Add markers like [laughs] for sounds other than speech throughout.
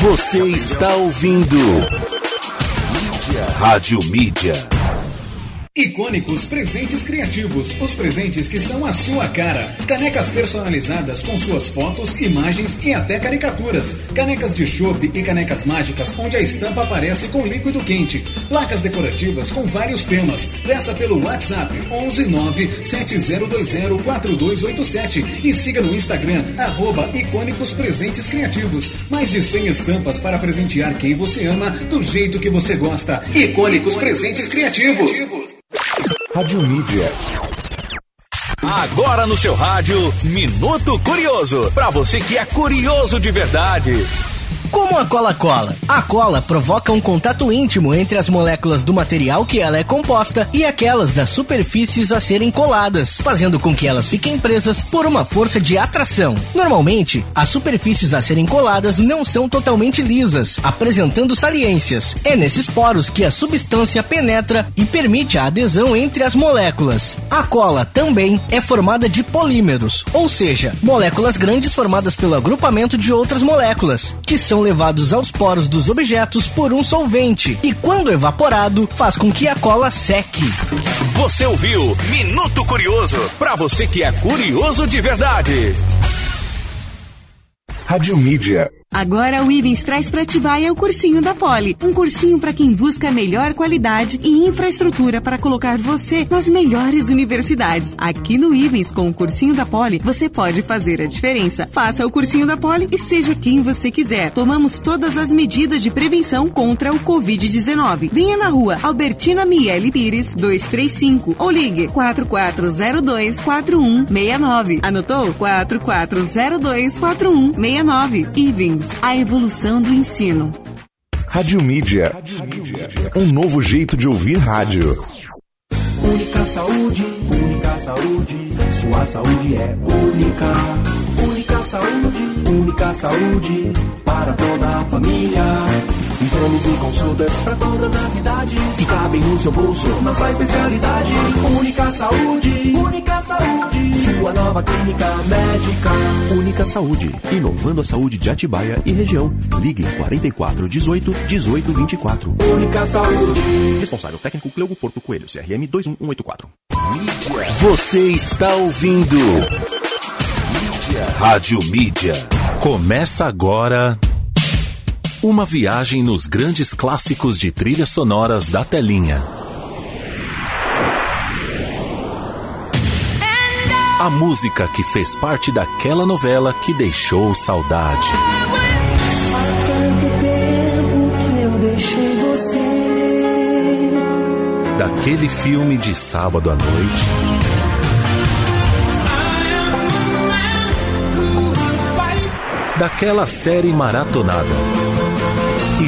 Você está ouvindo Rádio Mídia. Icônicos Presentes Criativos. Os presentes que são a sua cara. Canecas personalizadas com suas fotos, imagens e até caricaturas. Canecas de chopp e canecas mágicas onde a estampa aparece com líquido quente. Placas decorativas com vários temas. Peça pelo WhatsApp 11970204287 e siga no Instagram arroba Icônicos Presentes Criativos. Mais de 100 estampas para presentear quem você ama do jeito que você gosta. Icônicos Presentes Criativos. Rádio Mídia. Agora no seu rádio, Minuto Curioso. Para você que é curioso de verdade. Como a cola cola? A cola provoca um contato íntimo entre as moléculas do material que ela é composta e aquelas das superfícies a serem coladas, fazendo com que elas fiquem presas por uma força de atração. Normalmente, as superfícies a serem coladas não são totalmente lisas, apresentando saliências. É nesses poros que a substância penetra e permite a adesão entre as moléculas. A cola também é formada de polímeros, ou seja, moléculas grandes formadas pelo agrupamento de outras moléculas, que são levados aos poros dos objetos por um solvente e, quando evaporado, faz com que a cola seque. Você ouviu Minuto Curioso. Para você que é curioso de verdade. Rádio Mídia. Agora o Ivens traz para Atibaia o cursinho da Poli. Um cursinho para quem busca melhor qualidade e infraestrutura para colocar você nas melhores universidades. Aqui no Ivens, com o cursinho da Poli, você pode fazer a diferença. Faça o cursinho da Poli e seja quem você quiser. Tomamos todas as medidas de prevenção contra o Covid-19. Venha na rua Albertina Miele Pires, 235 ou ligue 4402 4169. Anotou? 4402 4169. Ivens a evolução do ensino. Rádio Mídia. Um novo jeito de ouvir rádio. Única saúde, única saúde, sua saúde é única. Única saúde, única saúde, para toda a família. Exames e consultas para todas as idades que cabem no seu bolso. Nossa especialidade, única saúde, única saúde. Sua nova clínica médica. Única Saúde, inovando a saúde de Atibaia e região. Ligue 44 18 18 24. Única saúde. Responsável técnico Cleugo Porto Coelho, CRM 21184. Você está ouvindo Mídia. Rádio Mídia. Começa agora uma viagem nos grandes clássicos de trilhas sonoras da telinha. A música que fez parte daquela novela que deixou saudade. Tanto tempo que eu deixei você. Daquele filme de sábado à noite. Daquela série maratonada.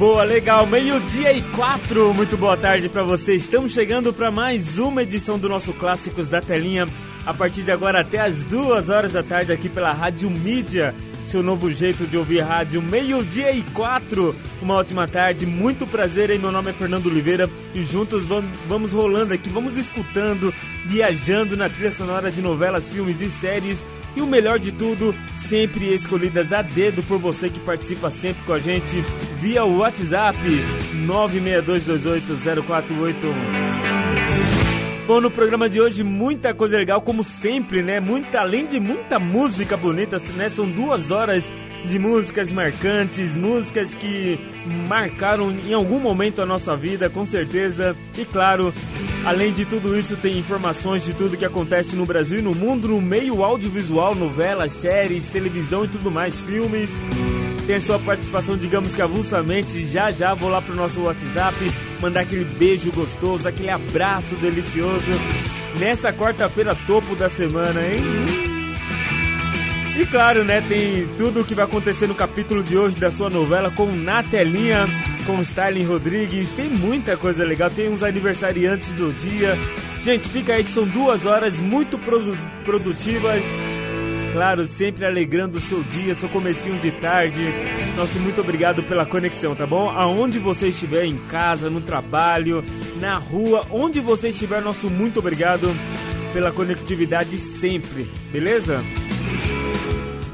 Boa, legal. Meio-dia e quatro. Muito boa tarde para você. Estamos chegando para mais uma edição do nosso Clássicos da Telinha. A partir de agora até as duas horas da tarde aqui pela Rádio Mídia. Seu novo jeito de ouvir rádio, meio-dia e quatro. Uma ótima tarde, muito prazer. Aí, meu nome é Fernando Oliveira e juntos vamos, vamos rolando aqui, vamos escutando, viajando na trilha sonora de novelas, filmes e séries. E o melhor de tudo, sempre escolhidas a dedo por você que participa sempre com a gente via WhatsApp 962280481. Bom, no programa de hoje muita coisa legal, como sempre, né? Muita, além de muita música bonita, né? São duas horas de músicas marcantes, músicas que marcaram em algum momento a nossa vida, com certeza. E claro, além de tudo isso, tem informações de tudo que acontece no Brasil e no mundo, no meio audiovisual, novelas, séries, televisão e tudo mais, filmes. Tem a sua participação, digamos que avulsamente. Já já vou lá pro nosso WhatsApp mandar aquele beijo gostoso, aquele abraço delicioso nessa quarta-feira topo da semana, hein? E claro, né, tem tudo o que vai acontecer no capítulo de hoje da sua novela com Na Telinha, com Styling Rodrigues. Tem muita coisa legal, tem uns aniversariantes do dia. Gente, fica aí que são duas horas muito produ produtivas. Claro, sempre alegrando o seu dia, seu comecinho de tarde. Nosso muito obrigado pela conexão, tá bom? Aonde você estiver, em casa, no trabalho, na rua, onde você estiver, nosso muito obrigado pela conectividade sempre, beleza?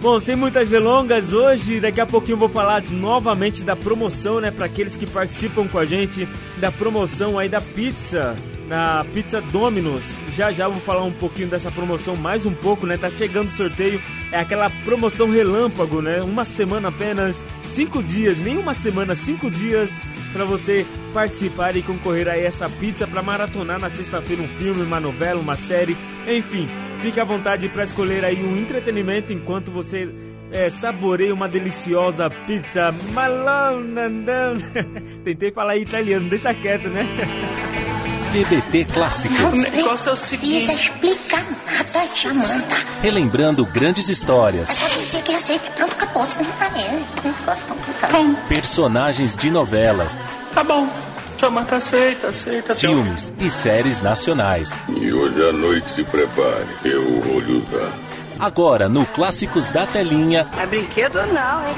Bom, sem muitas delongas, hoje, daqui a pouquinho vou falar novamente da promoção, né, para aqueles que participam com a gente, da promoção aí da pizza, da pizza Domino's. Já já vou falar um pouquinho dessa promoção, mais um pouco, né, tá chegando o sorteio, é aquela promoção relâmpago, né, uma semana apenas, cinco dias, nem uma semana, cinco dias para você participar e concorrer a essa pizza para maratonar na sexta-feira um filme, uma novela, uma série, enfim. Fique à vontade para escolher aí um entretenimento enquanto você é, saboreia uma deliciosa pizza malonandão. [laughs] Tentei falar italiano, deixa quieto, né? TBT Clássicos. O negócio é o seguinte. Precisa explicar nada, Jamanta. Relembrando grandes histórias. Só dizer que aceita. Pronto, acabou. Você não tá mesmo. Não posso complicar. Personagens de novelas. Tá bom. Jamanta aceita, aceita. Filmes e séries nacionais. E hoje à noite se prepare. Eu vou lhe usar. Agora no Clássicos da Telinha. É brinquedo não, hein?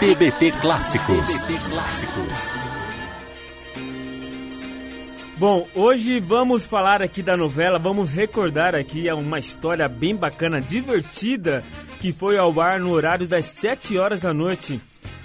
TBT Clássicos. TBT Clássicos. Bom, hoje vamos falar aqui da novela, vamos recordar aqui uma história bem bacana, divertida, que foi ao ar no horário das 7 horas da noite.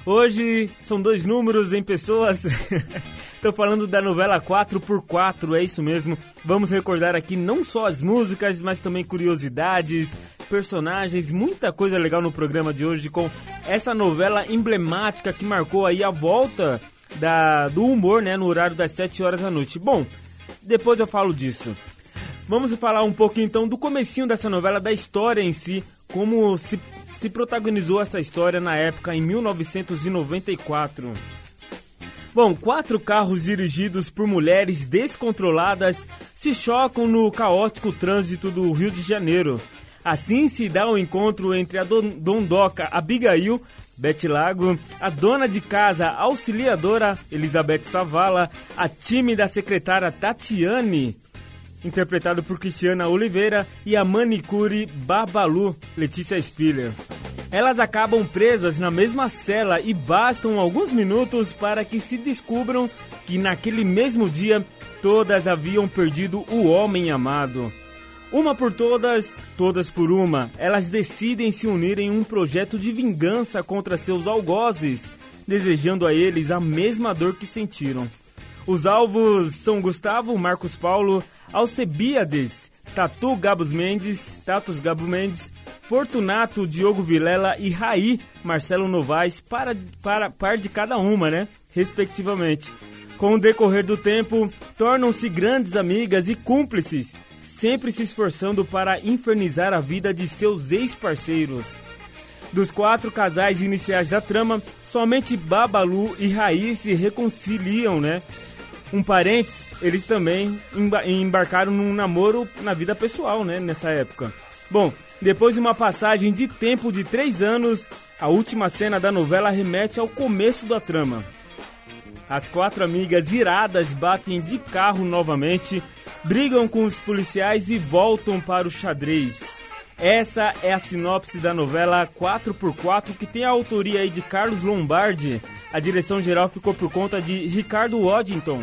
Hoje são dois números em pessoas. [laughs] Estou falando da novela 4x4, é isso mesmo. Vamos recordar aqui não só as músicas, mas também curiosidades, personagens, muita coisa legal no programa de hoje com essa novela emblemática que marcou aí a volta da, do humor, né, no horário das 7 horas da noite. Bom, depois eu falo disso. Vamos falar um pouco então do comecinho dessa novela, da história em si, como se, se protagonizou essa história na época, em 1994. Bom, quatro carros dirigidos por mulheres descontroladas se chocam no caótico trânsito do Rio de Janeiro. Assim se dá o um encontro entre a dondoca Abigail, Bete Lago, a dona de casa auxiliadora Elizabeth Savala, a tímida secretária Tatiane, interpretado por Cristiana Oliveira, e a manicure Babalu, Letícia Spiller. Elas acabam presas na mesma cela e bastam alguns minutos para que se descubram que naquele mesmo dia todas haviam perdido o homem amado. Uma por todas, todas por uma, elas decidem se unir em um projeto de vingança contra seus algozes, desejando a eles a mesma dor que sentiram. Os alvos são Gustavo Marcos Paulo, Alcebiades, Tatu Gabos Mendes, Tatus Gabo Mendes, Fortunato Diogo Vilela e Raí Marcelo Novaes para, para par de cada uma, né? Respectivamente. Com o decorrer do tempo, tornam-se grandes amigas e cúmplices, sempre se esforçando para infernizar a vida de seus ex-parceiros. Dos quatro casais iniciais da trama, somente Babalu e Raí se reconciliam, né? Um parênteses, eles também embarcaram num namoro na vida pessoal, né? Nessa época. Bom, depois de uma passagem de tempo de três anos, a última cena da novela remete ao começo da trama. As quatro amigas iradas batem de carro novamente brigam com os policiais e voltam para o xadrez. Essa é a sinopse da novela 4x4 que tem a autoria de Carlos Lombardi. A direção geral ficou por conta de Ricardo Waddington.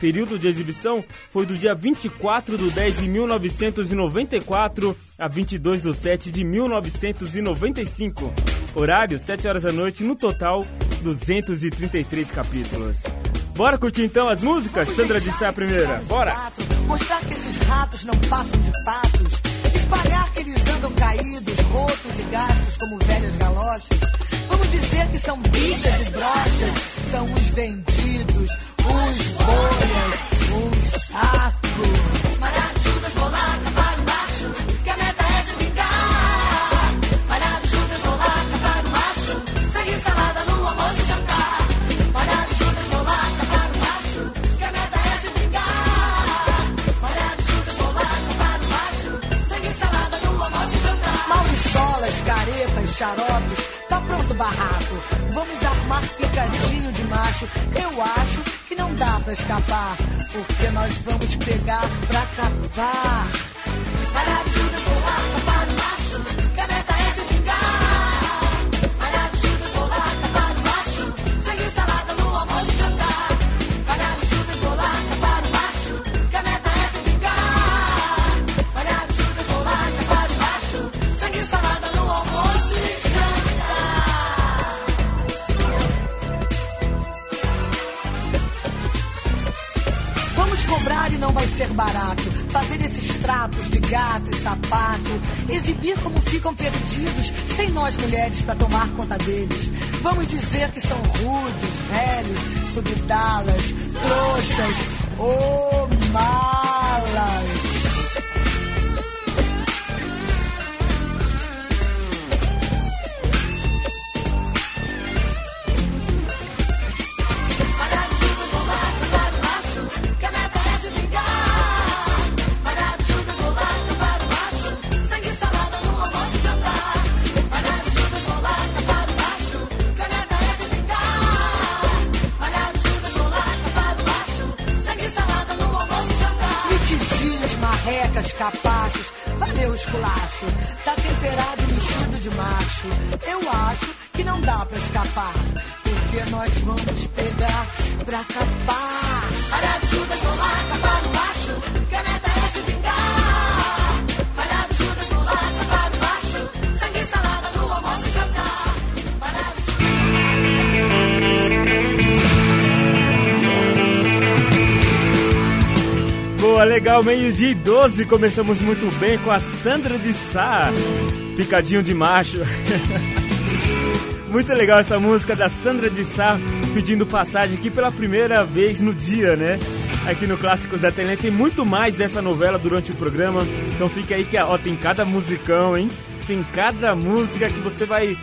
Período de exibição foi do dia 24 de 10 de 1994 a 22 de 7 de 1995. Horário 7 horas da noite, no total 233 capítulos. Bora curtir então as músicas? Sandra disse a primeira. Bora! Mostrar que esses ratos não passam de fatos. Espalhar que eles andam caídos, rotos e gastos como velhas galochas. Vamos dizer que são bichas e brochas. São os vendidos, os boias, os sacos. Malhar Judas, tá pronto barraco. Vamos armar picadinho de macho. Eu acho que não dá pra escapar, porque nós vamos pegar pra capar. Para ajuda, vou lá, para o macho. Vai ser barato. Fazer esses trapos de gato e sapato. Exibir como ficam perdidos, sem nós mulheres pra tomar conta deles. Vamos dizer que são rudes, velhos, subdalas, trouxas ou meio-dia e 12, começamos muito bem com a Sandra de Sá, Picadinho de Macho. [laughs] muito legal essa música da Sandra de Sá, pedindo passagem aqui pela primeira vez no dia, né? Aqui no Clássicos da Telenê tem muito mais dessa novela durante o programa, então fica aí que ó, tem cada musicão, hein? Tem cada música que você vai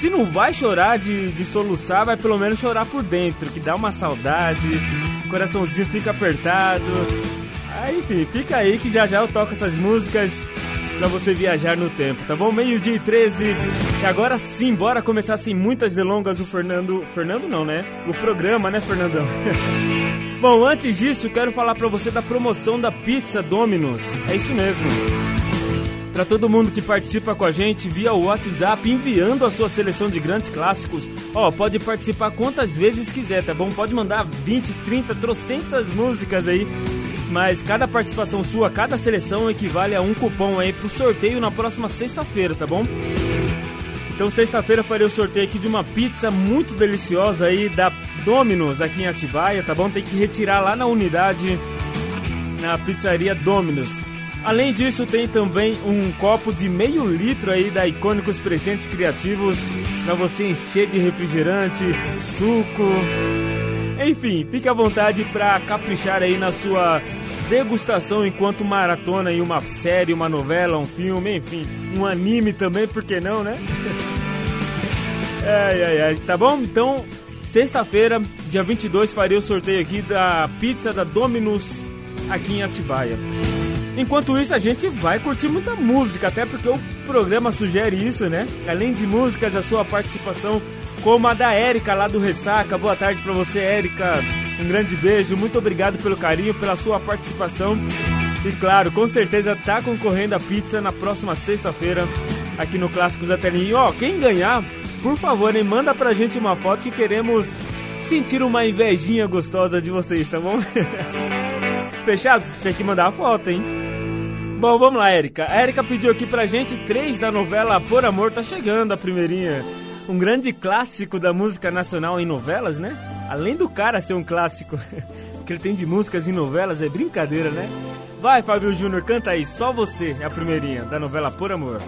se não vai chorar de, de soluçar, vai pelo menos chorar por dentro, que dá uma saudade, o coraçãozinho fica apertado. Enfim, fica aí que já já eu toco essas músicas pra você viajar no tempo, tá bom? Meio-dia e 13. E agora sim, bora começar sem muitas delongas o Fernando. Fernando não, né? O programa, né, Fernandão? [laughs] bom, antes disso, quero falar pra você da promoção da Pizza Domino's. É isso mesmo. Para todo mundo que participa com a gente via WhatsApp, enviando a sua seleção de grandes clássicos, ó, pode participar quantas vezes quiser, tá bom? Pode mandar 20, 30, trocentas músicas aí, mas cada participação sua, cada seleção equivale a um cupom aí pro sorteio na próxima sexta-feira, tá bom? Então sexta-feira farei o sorteio aqui de uma pizza muito deliciosa aí da Domino's aqui em Atibaia, tá bom? Tem que retirar lá na unidade, na pizzaria Domino's. Além disso, tem também um copo de meio litro aí da Icônicos Presentes Criativos para você encher de refrigerante, suco. Enfim, fique à vontade para caprichar aí na sua degustação enquanto maratona em uma série, uma novela, um filme, enfim, um anime também, por que não, né? [laughs] ai, ai, ai, tá bom? Então, sexta-feira, dia 22, farei o sorteio aqui da pizza da Domino's aqui em Atibaia. Enquanto isso, a gente vai curtir muita música, até porque o programa sugere isso, né? Além de músicas, a sua participação, como a da Érica lá do Ressaca. Boa tarde pra você, Érica. Um grande beijo, muito obrigado pelo carinho, pela sua participação. E claro, com certeza tá concorrendo a pizza na próxima sexta-feira aqui no Clássicos da Telinha. E ó, quem ganhar, por favor, hein, manda pra gente uma foto que queremos sentir uma invejinha gostosa de vocês, tá bom? [laughs] Fechado? Tem que mandar a foto, hein? Bom, vamos lá, Érica. A Érica pediu aqui pra gente três da novela Por Amor Tá Chegando, a primeirinha. Um grande clássico da música nacional em novelas, né? Além do cara ser um clássico [laughs] que ele tem de músicas em novelas, é brincadeira, né? Vai, Fábio Júnior, canta aí, só você, é a primeirinha da novela Por Amor.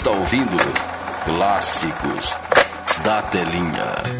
Está ouvindo Clássicos da Telinha.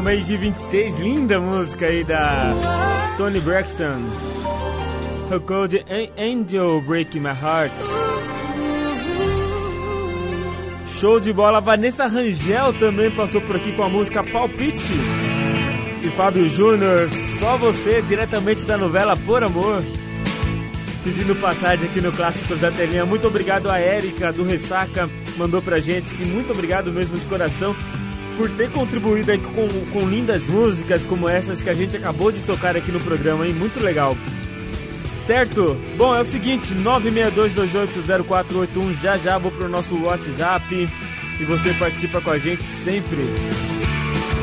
Legal, mês de 26, linda música aí da Tony Braxton. How Cold An Angel Break My Heart. Show de bola, Vanessa Rangel também passou por aqui com a música Palpite. E Fábio Júnior, só você, diretamente da novela Por Amor. Pedindo passagem aqui no Clássicos da Telinha. Muito obrigado a Érica do Ressaca, mandou pra gente. E muito obrigado mesmo de coração por ter contribuído com, com lindas músicas como essas que a gente acabou de tocar aqui no programa, hein? Muito legal. Certo? Bom, é o seguinte, 962280481, já já vou pro nosso WhatsApp e você participa com a gente sempre.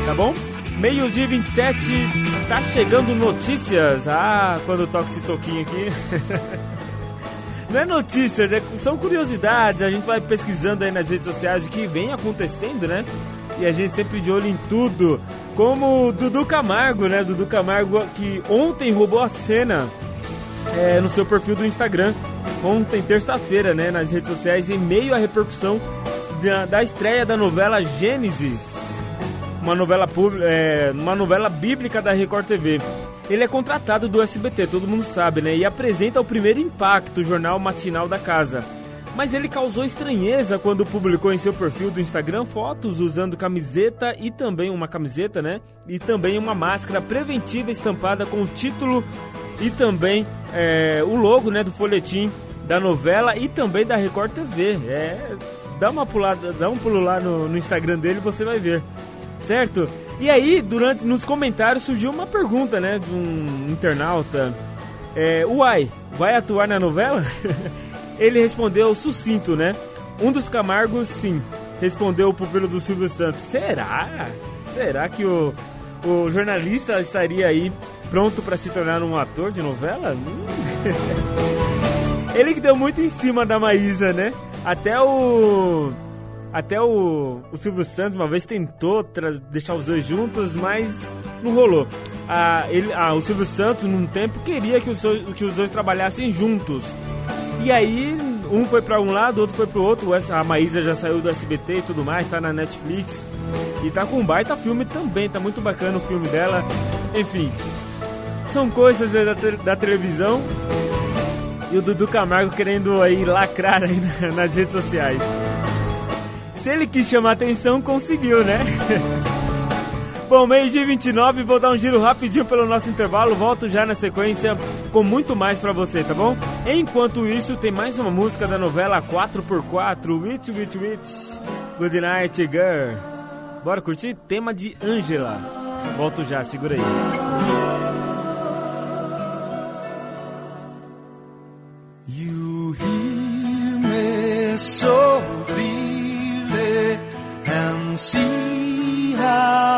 Tá bom? Meio-dia 27, tá chegando notícias. Ah, quando toca esse toquinho aqui. [laughs] Não é notícias, é- são curiosidades. A gente vai pesquisando aí nas redes sociais o que vem acontecendo, né? E a gente sempre de olho em tudo. Como o Dudu Camargo, né? Dudu Camargo que ontem roubou a cena é, no seu perfil do Instagram. Ontem, terça-feira, né? Nas redes sociais, em meio à repercussão da, da estreia da novela Gênesis uma novela, é, uma novela bíblica da Record TV. Ele é contratado do SBT, todo mundo sabe, né? E apresenta o primeiro impacto, o jornal matinal da casa. Mas ele causou estranheza quando publicou em seu perfil do Instagram fotos usando camiseta e também uma camiseta, né? E também uma máscara preventiva estampada com o título e também é, o logo né, do folhetim da novela e também da Record TV. É, dá uma pulada, dá um pulo lá no, no Instagram dele você vai ver. Certo? E aí, durante nos comentários surgiu uma pergunta, né, de um internauta. É, Uai, vai atuar na novela? [laughs] Ele respondeu sucinto, né? Um dos Camargos, sim. Respondeu o pupilo do Silvio Santos. Será? Será que o, o jornalista estaria aí pronto para se tornar um ator de novela? Hum. [laughs] Ele que deu muito em cima da Maísa, né? Até o. Até o, o Silvio Santos uma vez tentou deixar os dois juntos, mas não rolou. Ah, ele, ah, o Silvio Santos, num tempo, queria que os, que os dois trabalhassem juntos. E aí, um foi pra um lado, outro foi pro outro. A Maísa já saiu do SBT e tudo mais, tá na Netflix. E tá com um baita filme também, tá muito bacana o filme dela. Enfim, são coisas da, da televisão. E o Dudu Camargo querendo aí lacrar aí na- [laughs] nas redes sociais. Se ele quis chamar atenção, conseguiu, né? [laughs] Bom, meio-dia e 29, vou dar um giro rapidinho pelo nosso intervalo. Volto já na sequência com muito mais pra você, tá bom? Enquanto isso, tem mais uma música da novela 4x4, Witch, Witch, Witch. Good night, girl. Bora curtir? Tema de Angela. Volto já, segura aí. So and see how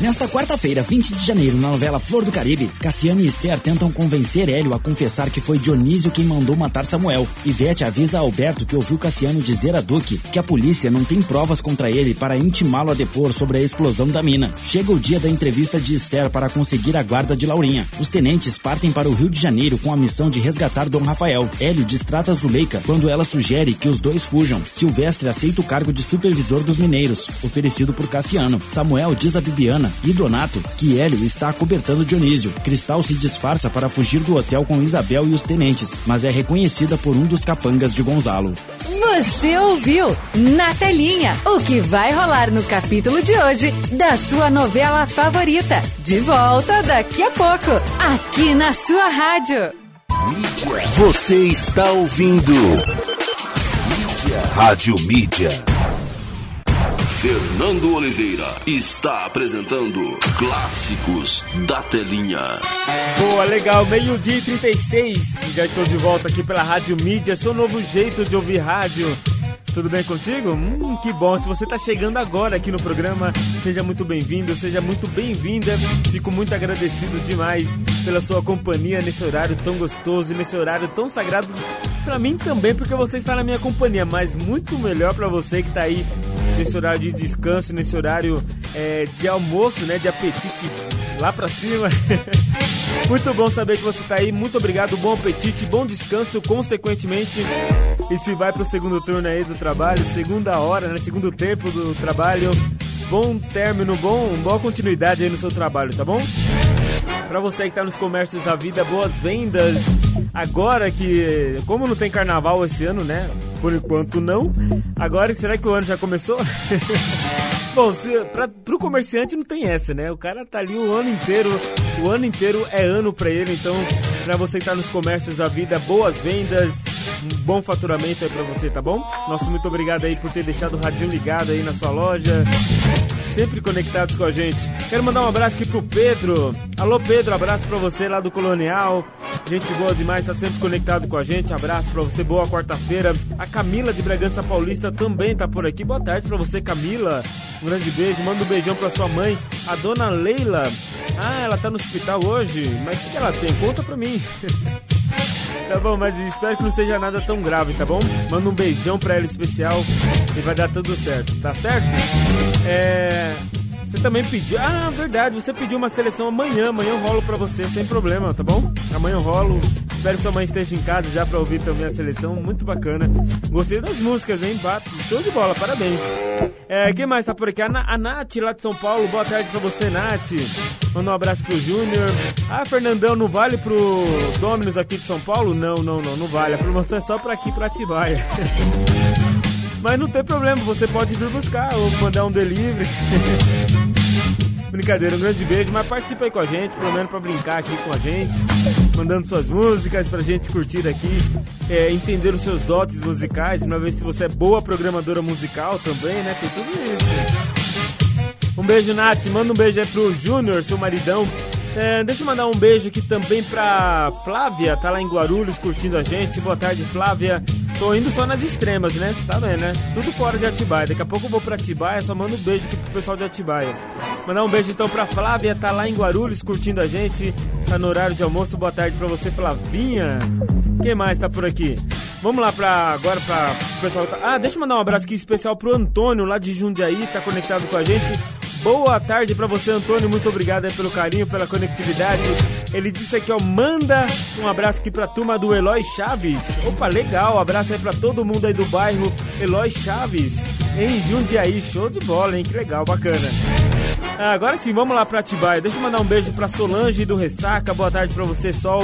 Nesta quarta-feira, 20 de janeiro, na novela Flor do Caribe, Cassiano e Esther tentam convencer Hélio a confessar que foi Dionísio quem mandou matar Samuel. Ivete avisa a Alberto que ouviu Cassiano dizer a Duque que a polícia não tem provas contra ele para intimá-lo a depor sobre a explosão da mina. Chega o dia da entrevista de Esther para conseguir a guarda de Laurinha. Os tenentes partem para o Rio de Janeiro com a missão de resgatar Dom Rafael. Hélio distrata Zuleika quando ela sugere que os dois fujam. Silvestre aceita o cargo de supervisor dos mineiros, oferecido por Cassiano. Samuel diz a Bibiana e Donato que Hélio está acobertando Dionísio. Cristal se disfarça para fugir do hotel com Isabel e os tenentes, mas é reconhecida por um dos capangas de Gonzalo. Você ouviu na telinha o que vai rolar no capítulo de hoje da sua novela favorita. De volta daqui a pouco, aqui na sua rádio. Você está ouvindo Rádio Mídia. Fernando Oliveira está apresentando Clássicos da Telinha. Boa, legal, meio-dia e 36. Já estou de volta aqui pela Rádio Mídia, seu novo jeito de ouvir rádio. Tudo bem contigo? Hum, que bom. Se você está chegando agora aqui no programa, seja muito bem-vindo, seja muito bem-vinda. Fico muito agradecido demais pela sua companhia nesse horário tão gostoso nesse horário tão sagrado para mim também, porque você está na minha companhia, mas muito melhor para você que está aí nesse horário de descanso, nesse horário é, de almoço, né, de apetite lá para cima. [laughs] Muito bom saber que você tá aí. Muito obrigado, bom apetite, bom descanso, consequentemente. E se vai pro segundo turno aí do trabalho, segunda hora, né? Segundo tempo do trabalho. Bom término, bom, boa continuidade aí no seu trabalho, tá bom? Pra você que tá nos comércios da vida, boas vendas. Agora que, como não tem carnaval esse ano, né? Por enquanto não. Agora, será que o ano já começou? [laughs] [laughs] Bom, se, pra, pro comerciante não tem essa, né? O cara tá ali o ano inteiro, o ano inteiro é ano pra ele, então pra você que tá nos comércios da vida, boas vendas, um bom faturamento aí pra você, tá bom? Nosso muito obrigado aí por ter deixado o radinho ligado aí na sua loja, sempre conectados com a gente. Quero mandar um abraço aqui pro Pedro. Alô Pedro, abraço pra você lá do Colonial. Gente boa demais, tá sempre conectado com a gente. Abraço pra você, boa quarta-feira. A Camila de Bragança Paulista também tá por aqui. Boa tarde pra você, Camila. Um grande beijo, manda um beijão pra sua mãe, a dona Leila. Ah, ela tá no hospital hoje? Mas o que ela tem? Conta pra mim. [laughs] Tá bom, mas espero que não seja nada tão grave, tá bom? Manda um beijão pra ela especial e vai dar tudo certo, tá certo? É. Você também pediu. Ah, verdade, você pediu uma seleção amanhã. Amanhã eu rolo pra você sem problema, tá bom? Amanhã eu rolo. Espero que sua mãe esteja em casa já pra ouvir também a seleção. Muito bacana. Gostei das músicas, hein? Show de bola, parabéns. É, quem mais tá por aqui? A, a Nath lá de São Paulo. Boa tarde pra você, Nath. Manda um abraço pro Júnior. Ah, Fernandão, não vale pro Dominus aqui de São Paulo? Não, não, não, não vale. A promoção é só pra aqui, pra Atibaia. [laughs] Mas não tem problema, você pode vir buscar ou mandar um delivery. [laughs] Brincadeira, um grande beijo, mas participa aí com a gente, pelo menos pra brincar aqui com a gente, mandando suas músicas pra gente curtir aqui, é, entender os seus dotes musicais, pra ver se você é boa programadora musical também, né? Tem tudo isso. Um beijo, Nath. Manda um beijo aí pro Júnior, seu maridão. É, deixa eu mandar um beijo aqui também pra Flávia, tá lá em Guarulhos curtindo a gente. Boa tarde, Flávia. Tô indo só nas extremas, né? Você tá vendo, né? Tudo fora de Atibaia. Daqui a pouco eu vou pra Atibaia, só mando um beijo aqui pro pessoal de Atibaia. Mandar um beijo então pra Flávia, tá lá em Guarulhos curtindo a gente. Tá no horário de almoço. Boa tarde pra você, Flavinha. Quem mais tá por aqui? Vamos lá pra agora pra pessoal. tá- Ah, deixa eu mandar um abraço aqui especial pro Antônio lá de Jundiaí, tá conectado com a gente. Boa tarde pra você, Antônio. Muito obrigado pelo carinho, pela conectividade. Ele disse aqui, ó, manda um abraço aqui pra turma do Eloy Chaves. Opa, legal. Abraço aí pra todo mundo aí do bairro Eloy Chaves, em Jundiaí. Show de bola, hein? Que legal, bacana. Ah, agora sim, vamos lá pra Atibaia. Deixa eu mandar um beijo pra Solange do Ressaca. Boa tarde pra você, Sol.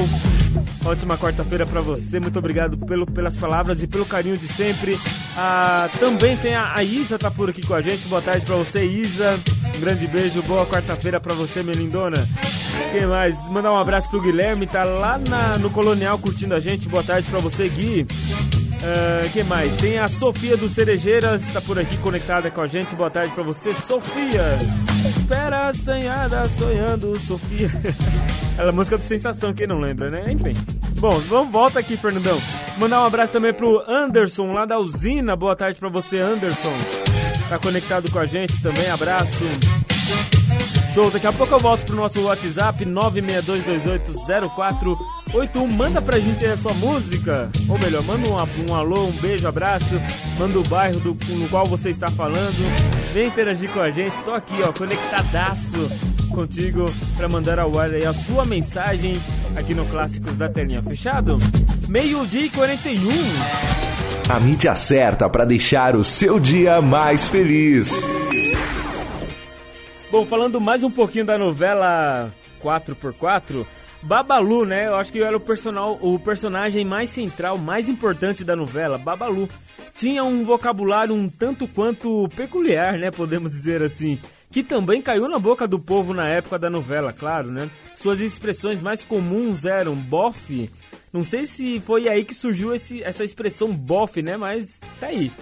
Ótima quarta-feira pra você. Muito obrigado pelo, pelas palavras e pelo carinho de sempre. Ah, também tem a, a Isa tá por aqui com a gente. Boa tarde pra você, Isa. Um grande beijo. Boa quarta-feira pra você, minha lindona. Quem mais? Mandar um abraço pro Guilherme. Tá lá na- no Colonial curtindo a gente. Boa tarde pra você, Gui. Ah, quem mais? Tem a Sofia do Cerejeiras, tá por aqui conectada com a gente. Boa tarde pra você, Sofia. Espera assanhada, sonhando, Sofia. [laughs] Ela é música de sensação, quem não lembra, né? Enfim. Bom, vamos volta aqui, Fernandão. Mandar um abraço também pro Anderson, lá da usina. Boa tarde pra você, Anderson. Tá conectado com a gente também, abraço. Show, daqui a pouco eu volto pro nosso WhatsApp 962280481. Manda pra gente aí a sua música. Ou melhor, manda um, um alô, um beijo, abraço. Manda o bairro do, no qual você está falando. Vem interagir com a gente. Tô aqui, ó, conectadaço contigo pra mandar ao ar aí a sua mensagem aqui no Clássicos da Telinha. Fechado? Meio-dia e 41. A mídia certa para deixar o seu dia mais feliz. Bom, falando mais um pouquinho da novela 4x4, Babalu, né? Eu acho que era o, personal, o personagem mais central, mais importante da novela, Babalu. Tinha um vocabulário um tanto quanto peculiar, né? Podemos dizer assim. Que também caiu na boca do povo na época da novela, claro, né? Suas expressões mais comuns eram bofe. Não sei se foi aí que surgiu esse, essa expressão bofe, né? Mas tá aí.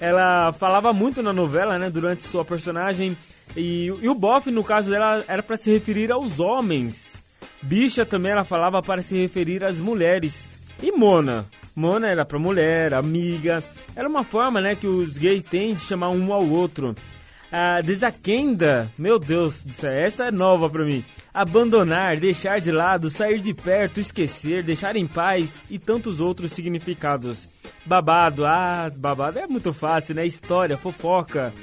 Ela falava muito na novela, né? Durante sua personagem. E, e o bofe, no caso dela, era para se referir aos homens. Bicha também ela falava para se referir às mulheres. E Mona? Mona era pra mulher, amiga. Era uma forma, né, que os gays têm de chamar um ao outro. A desaquenda, meu Deus essa é nova pra mim. Abandonar, deixar de lado, sair de perto, esquecer, deixar em paz e tantos outros significados. Babado, ah, babado é muito fácil, né? História, fofoca.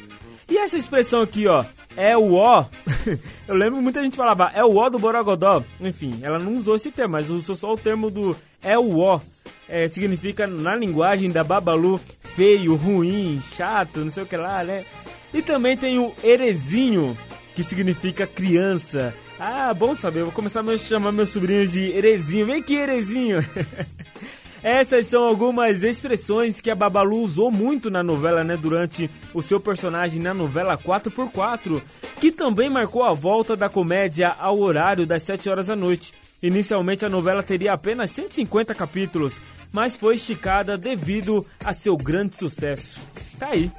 E essa expressão aqui, ó, é o ó. [laughs] Eu lembro muita gente falava, é o ó do Borogodó. Enfim, ela não usou esse termo, mas usou só o termo do é o ó. É, significa na linguagem da Babalu feio, ruim, chato, não sei o que lá, né? E também tem o erezinho, que significa criança. Ah, bom saber, vou começar a chamar meus sobrinhos de erezinho. Vem aqui, erezinho! [laughs] Essas são algumas expressões que a Babalu usou muito na novela, né? Durante o seu personagem na novela 4x4, que também marcou a volta da comédia ao horário das 7 horas da noite. Inicialmente a novela teria apenas 150 capítulos, mas foi esticada devido a seu grande sucesso. Tá aí.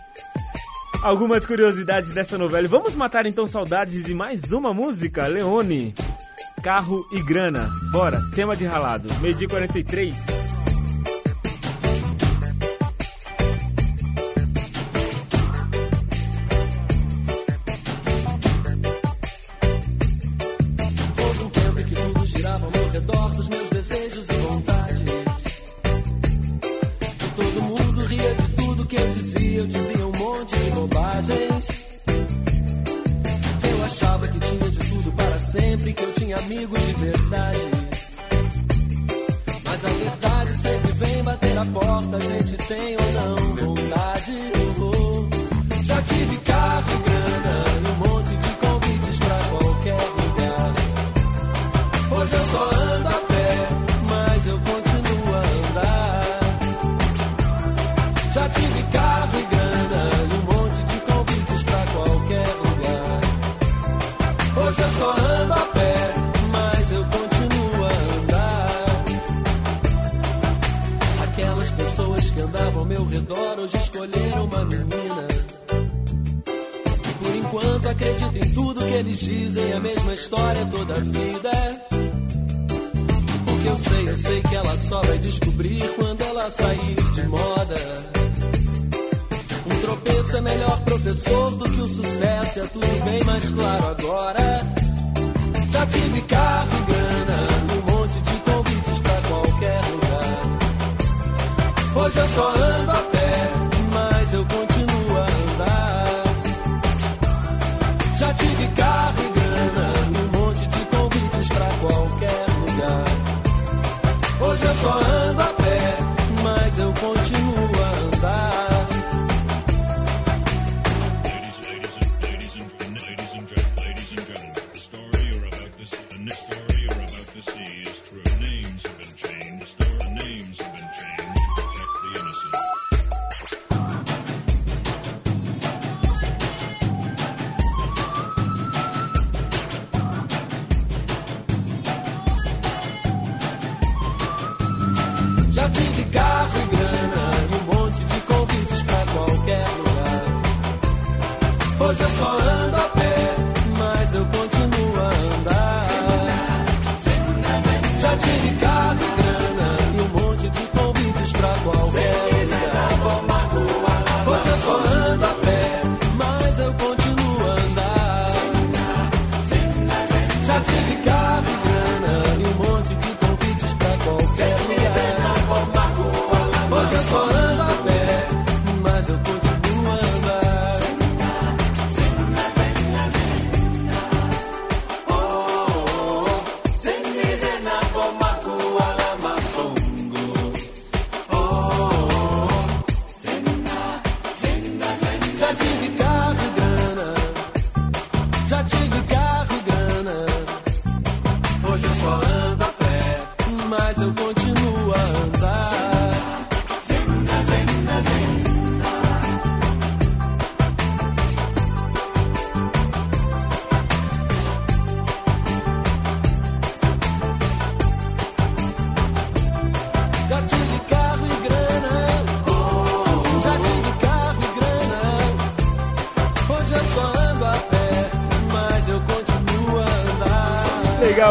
Algumas curiosidades dessa novela. Vamos matar então saudades de mais uma música, Leone. Carro e grana. Bora, tema de ralado. Meio dia 43.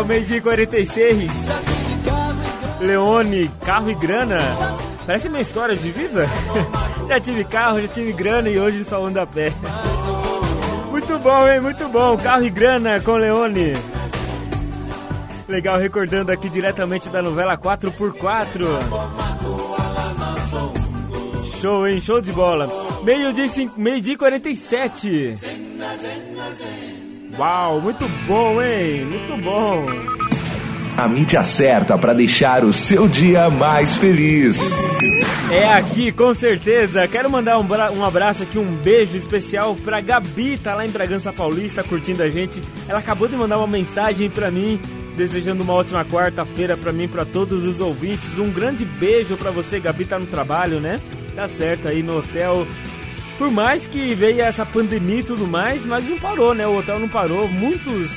Meio dia e 46. Leone, carro e grana. Parece minha história de vida. [laughs] já tive carro, já tive grana e hoje só ando a pé. Muito bom, hein? Muito bom. Carro e grana com Leone. Legal, recordando aqui diretamente da novela 4x4. Show, hein? Show de bola. Meio dia, cinco- meio dia e 47. Uau, muito bom, hein? Muito bom. A mídia certa para deixar o seu dia mais feliz. É aqui, com certeza. Quero mandar um, um abraço aqui, um beijo especial pra Gabi, tá lá em Bragança Paulista curtindo a gente. Ela acabou de mandar uma mensagem pra mim, desejando uma ótima quarta-feira pra mim, pra todos os ouvintes. Um grande beijo pra você, Gabi, tá no trabalho, né? Tá certo aí no hotel. Por mais que veio essa pandemia e tudo mais, mas não parou, né? O hotel não parou. Muitos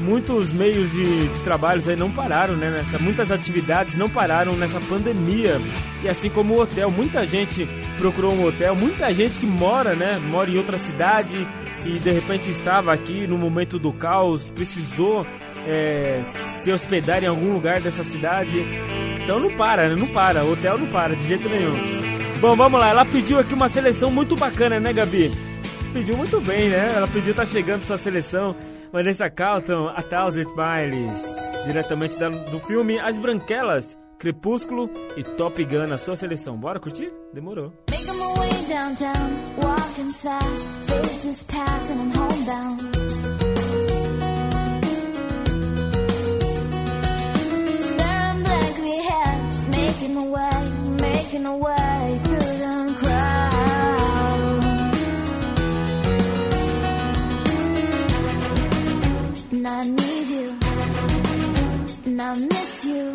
muitos meios de, de trabalhos aí não pararam, né? Nessa, muitas atividades não pararam nessa pandemia. E assim como o hotel, muita gente procurou um hotel, muita gente que mora, né? Mora em outra cidade e de repente estava aqui no momento do caos, precisou é, se hospedar em algum lugar dessa cidade. Então não para, né? Não para, o hotel não para de jeito nenhum. Bom, vamos lá, ela pediu aqui uma seleção muito bacana, né, Gabi? Pediu muito bem, né? Ela pediu, tá chegando sua seleção. Vanessa Carlton, A Thousand Miles. Diretamente da- do filme As Branquelas, Crepúsculo e Top Gun, a sua seleção. Bora curtir? Demorou. Making my way downtown, walking fast, faces pass and I'm homebound. Staring blankly ahead, just making my way, making my way And I need you, and I miss you,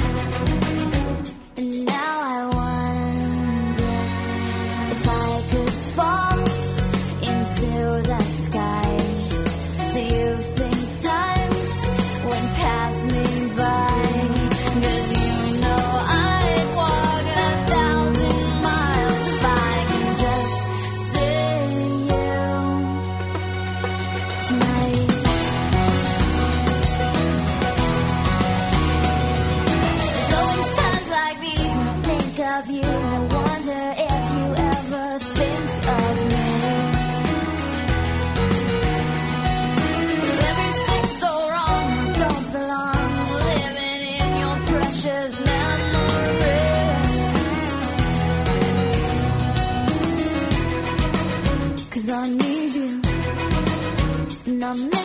and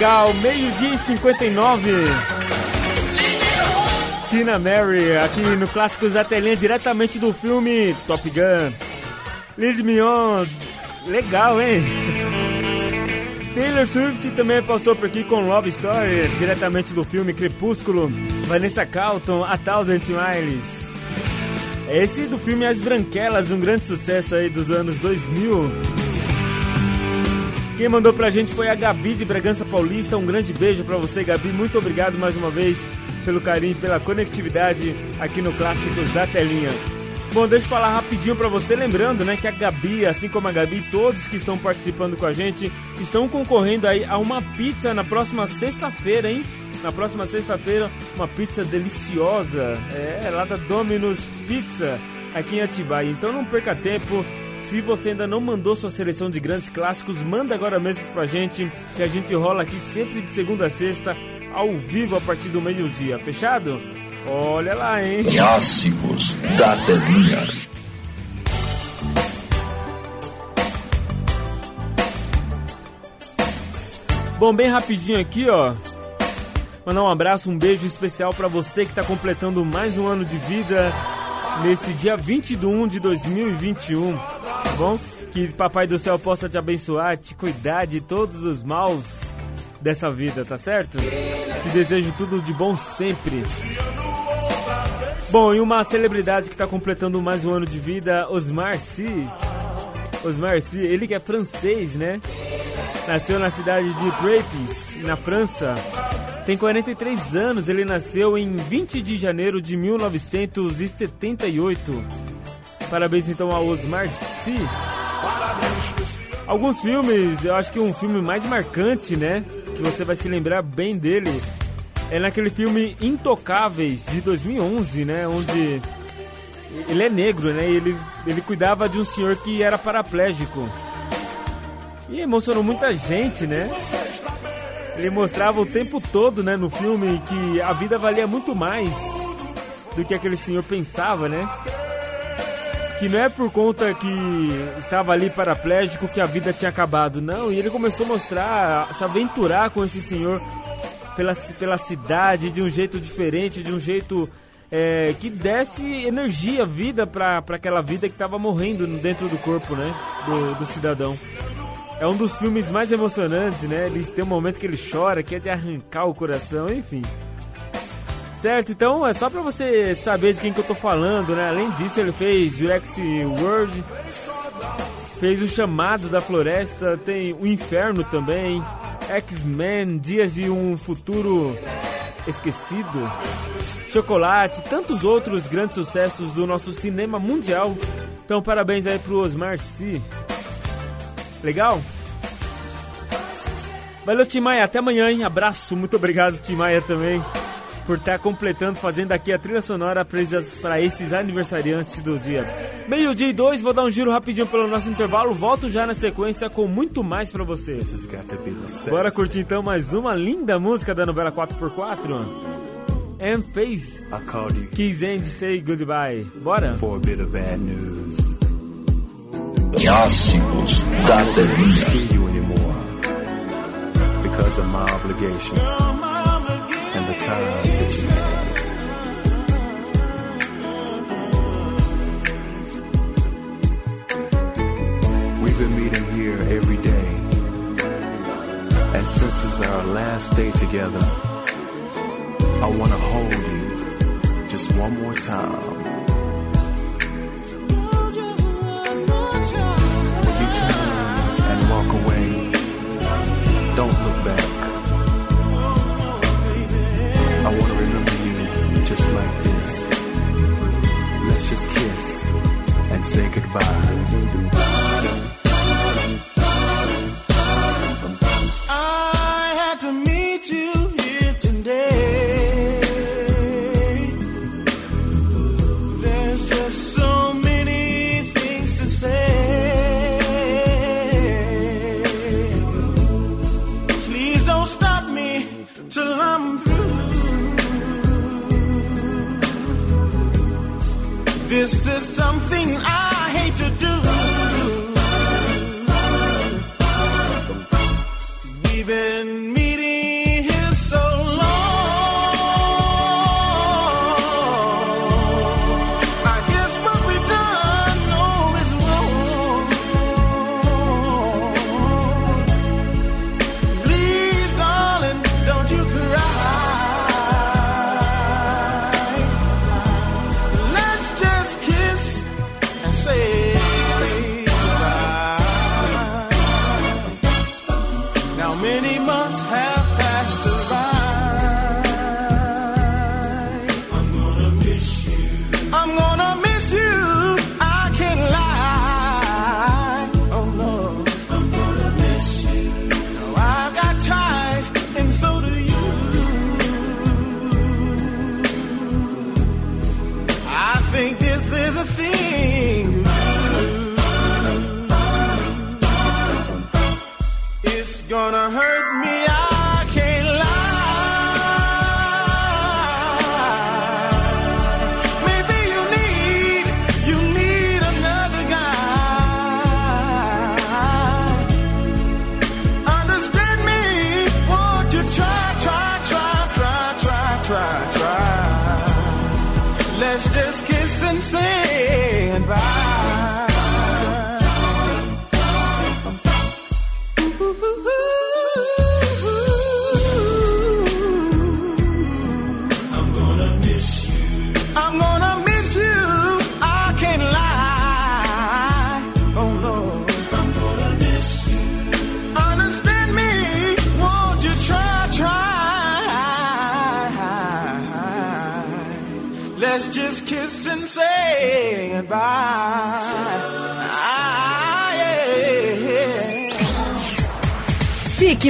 Legal. Meio-dia e 59. Tina Mary, aqui no Clássicos da Telinha, diretamente do filme Top Gun. Lead Me On. Legal, hein? Taylor Swift também passou por aqui com Love Story, diretamente do filme Crepúsculo. Vanessa Carlton, A Thousand Miles. Esse do filme As Branquelas, um grande sucesso aí dos anos 2000. Quem mandou pra gente foi a Gabi de Bragança Paulista. Um grande beijo pra você, Gabi. Muito obrigado mais uma vez pelo carinho, pela conectividade aqui no Clássicos da Telinha. Bom, deixa eu falar rapidinho pra você, lembrando, né, que a Gabi, assim como a Gabi, todos que estão participando com a gente, estão concorrendo aí a uma pizza na próxima sexta-feira, hein? Na próxima sexta-feira, uma pizza deliciosa, é, lá da Domino's Pizza, aqui em Atibaia. Então não perca tempo, se você ainda não mandou sua seleção de grandes clássicos, manda agora mesmo pra gente, que a gente rola aqui sempre de segunda a sexta, ao vivo a partir do meio-dia. Fechado? Olha lá, hein? Clássicos da Telinha. Bom, bem rapidinho aqui, ó. Mandar um abraço, um beijo especial pra você que tá completando mais um ano de vida nesse dia 20 de 1 de 2021, tá bom? Que Papai do Céu possa te abençoar, te cuidar de todos os maus dessa vida, tá certo? Te desejo tudo de bom sempre. Bom, e uma celebridade que está completando mais um ano de vida, Osmar Sy. Osmar Sy, ele que é francês, né? Nasceu na cidade de Dreyfus, na França. Tem 43 anos, ele nasceu em 20 de janeiro de 1978. Parabéns então ao Osmar Sy. Alguns filmes, eu acho que um filme mais marcante, né? Que você vai se lembrar bem dele. É naquele filme Intocáveis, de 2011, né? Onde ele é negro, né? E ele, ele cuidava de um senhor que era paraplégico. E emocionou muita gente, né? Ele mostrava o tempo todo, né, no filme, que a vida valia muito mais do que aquele senhor pensava, né? Que não é por conta que estava ali paraplégico que a vida tinha acabado, não. E ele começou a mostrar, a se aventurar com esse senhor pela, pela cidade de um jeito diferente, de um jeito é, que desse energia, vida para aquela vida que estava morrendo dentro do corpo, né? Do, do cidadão. É um dos filmes mais emocionantes, né? Ele tem um momento que ele chora, que é de arrancar o coração, enfim. Certo, então é só pra você saber de quem que eu tô falando, né? Além disso, ele fez Jurassic World, fez O Chamado da Floresta, tem O Inferno também, X-Men, Dias de um Futuro Esquecido, Chocolate, tantos outros grandes sucessos do nosso cinema mundial. Então, parabéns aí pro Osmar Sy. Legal? Valeu, Timaya. Até amanhã, hein? Abraço. Muito obrigado, Timaya, também, por estar completando, fazendo aqui a trilha sonora para esses aniversariantes do dia. Meio-dia e dois, vou dar um giro rapidinho pelo nosso intervalo. Volto já na sequência com muito mais para você. Bora curtir então mais uma linda música da novela 4x4. And Face Kiss and Say Goodbye. Bora? Clássicos da Telinha. see you anymore because of my obligations We've been meeting here every day, and since it's our last day together, I want to hold you just one more time. When you turn and walk away, like this. Let's just kiss and say goodbye.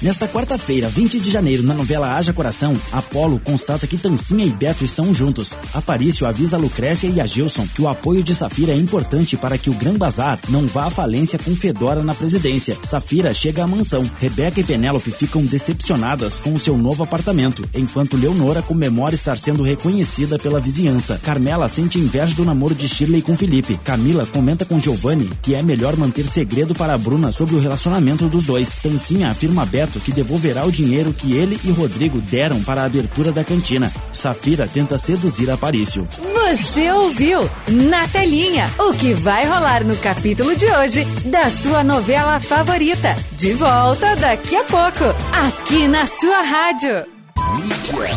Nesta quarta-feira, 20 de janeiro, na novela Haja Coração, Apolo constata que Tancinha e Beto estão juntos. Aparício avisa a Lucrécia e a Gilson que o apoio de Safira é importante para que o Gran Bazar não vá à falência com Fedora na presidência. Safira chega à mansão. Rebeca e Penélope ficam decepcionadas com o seu novo apartamento, enquanto Leonora comemora estar sendo reconhecida pela vizinhança. Carmela sente inveja do namoro de Shirley com Felipe. Camila comenta com Giovanni que é melhor manter segredo para a Bruna sobre o relacionamento dos dois. Tancinha afirma Beto que devolverá o dinheiro que ele e Rodrigo deram para a abertura da cantina. Safira tenta seduzir Aparício. Você ouviu na telinha o que vai rolar no capítulo de hoje da sua novela favorita. De volta daqui a pouco, aqui na sua rádio.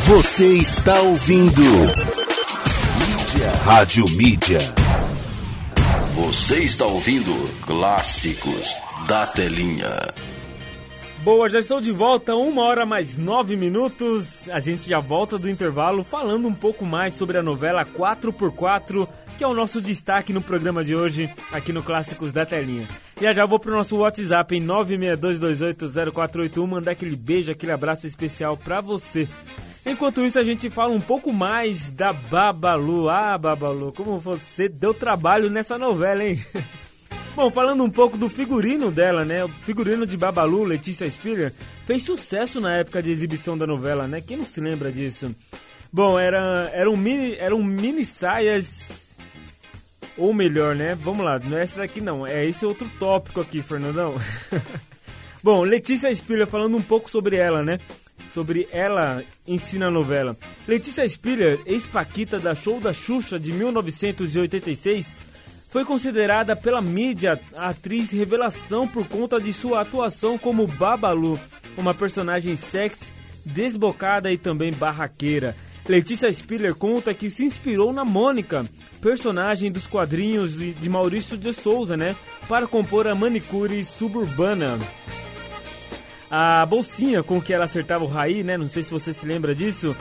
Você está ouvindo. Rádio Mídia. Você está ouvindo Clássicos da Telinha. Boa, já estou de volta, uma hora mais nove minutos. A gente já volta do intervalo falando um pouco mais sobre a novela 4x4, que é o nosso destaque no programa de hoje, aqui no Clássicos da Telinha. Já já vou pro nosso WhatsApp em 962280481 mandar aquele beijo, aquele abraço especial pra você. Enquanto isso, a gente fala um pouco mais da Babalu. Ah, Babalu, como você deu trabalho nessa novela, hein? [laughs] Bom, falando um pouco do figurino dela, né? O figurino de Babalu, Letícia Spiller, fez sucesso na época de exibição da novela, né? Quem não se lembra disso? Bom, era, eram, mini, eram mini saias. Ou melhor, né? Vamos lá, não é essa daqui não, é esse outro tópico aqui, Fernandão. [laughs] Bom, Letícia Spiller falando um pouco sobre ela, né? Sobre ela em si na novela. Letícia Spiller, ex-paquita da Show da Xuxa de 1986, foi considerada pela mídia a atriz revelação por conta de sua atuação como Babalu, uma personagem sexy, desbocada e também barraqueira. Letícia Spiller conta que se inspirou na Mônica, personagem dos quadrinhos de Maurício de Souza, né, para compor a manicure suburbana. A bolsinha com que ela acertava o Raí, né? Não sei se você se lembra disso.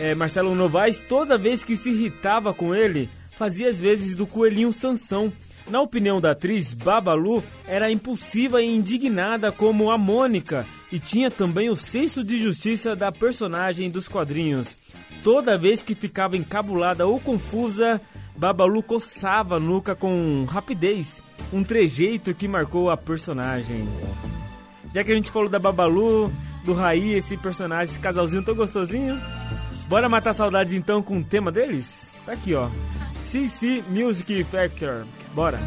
É, Marcelo Novaes, toda vez que se irritava com ele, fazia as vezes do coelhinho Sansão. Na opinião da atriz, Babalu era impulsiva e indignada como a Mônica e tinha também o senso de justiça da personagem dos quadrinhos. Toda vez que ficava encabulada ou confusa, Babalu coçava a nuca com rapidez, um trejeito que marcou a personagem. Já que a gente falou da Babalu, do Raí, esse personagem, esse casalzinho tão gostosinho, bora matar a saudade então com o tema deles? Tá aqui, ó. CC Music Factor. Bora.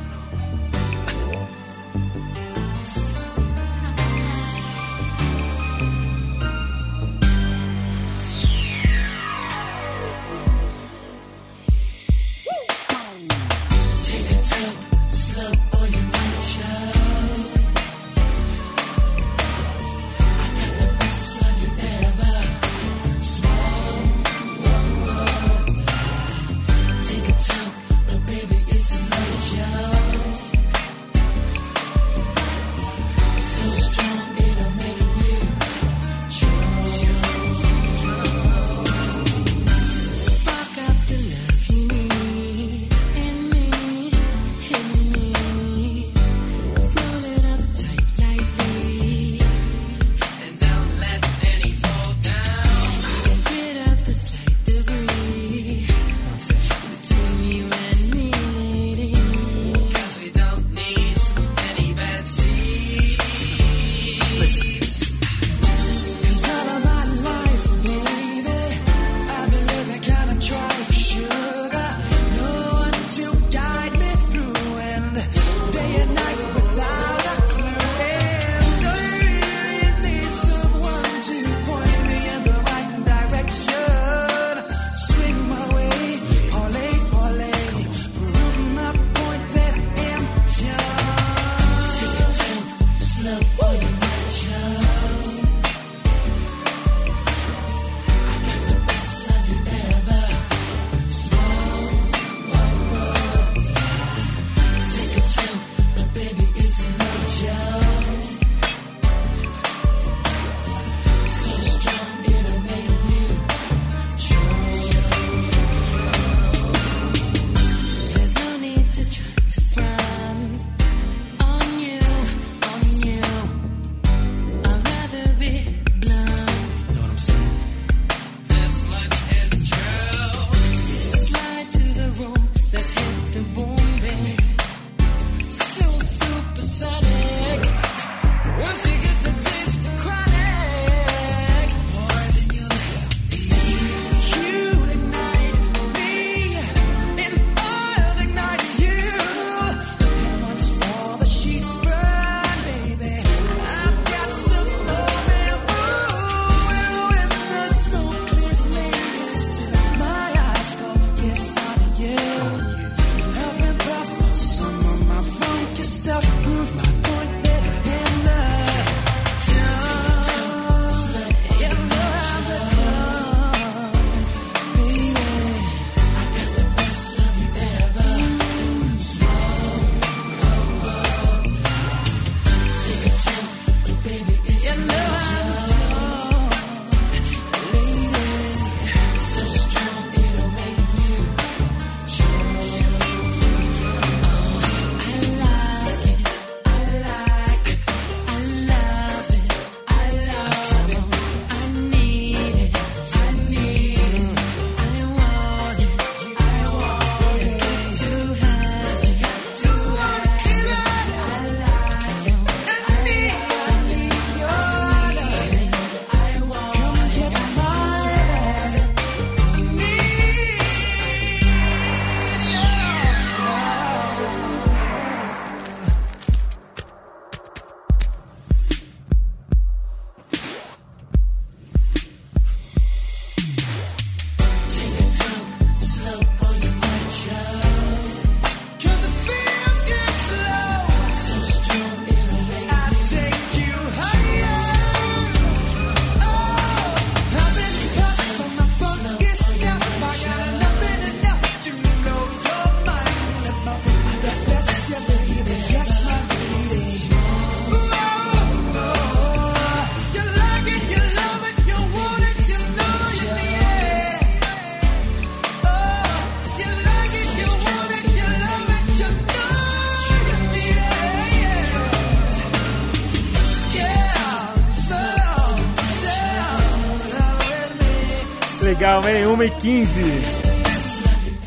Legal, hein? 1 e 15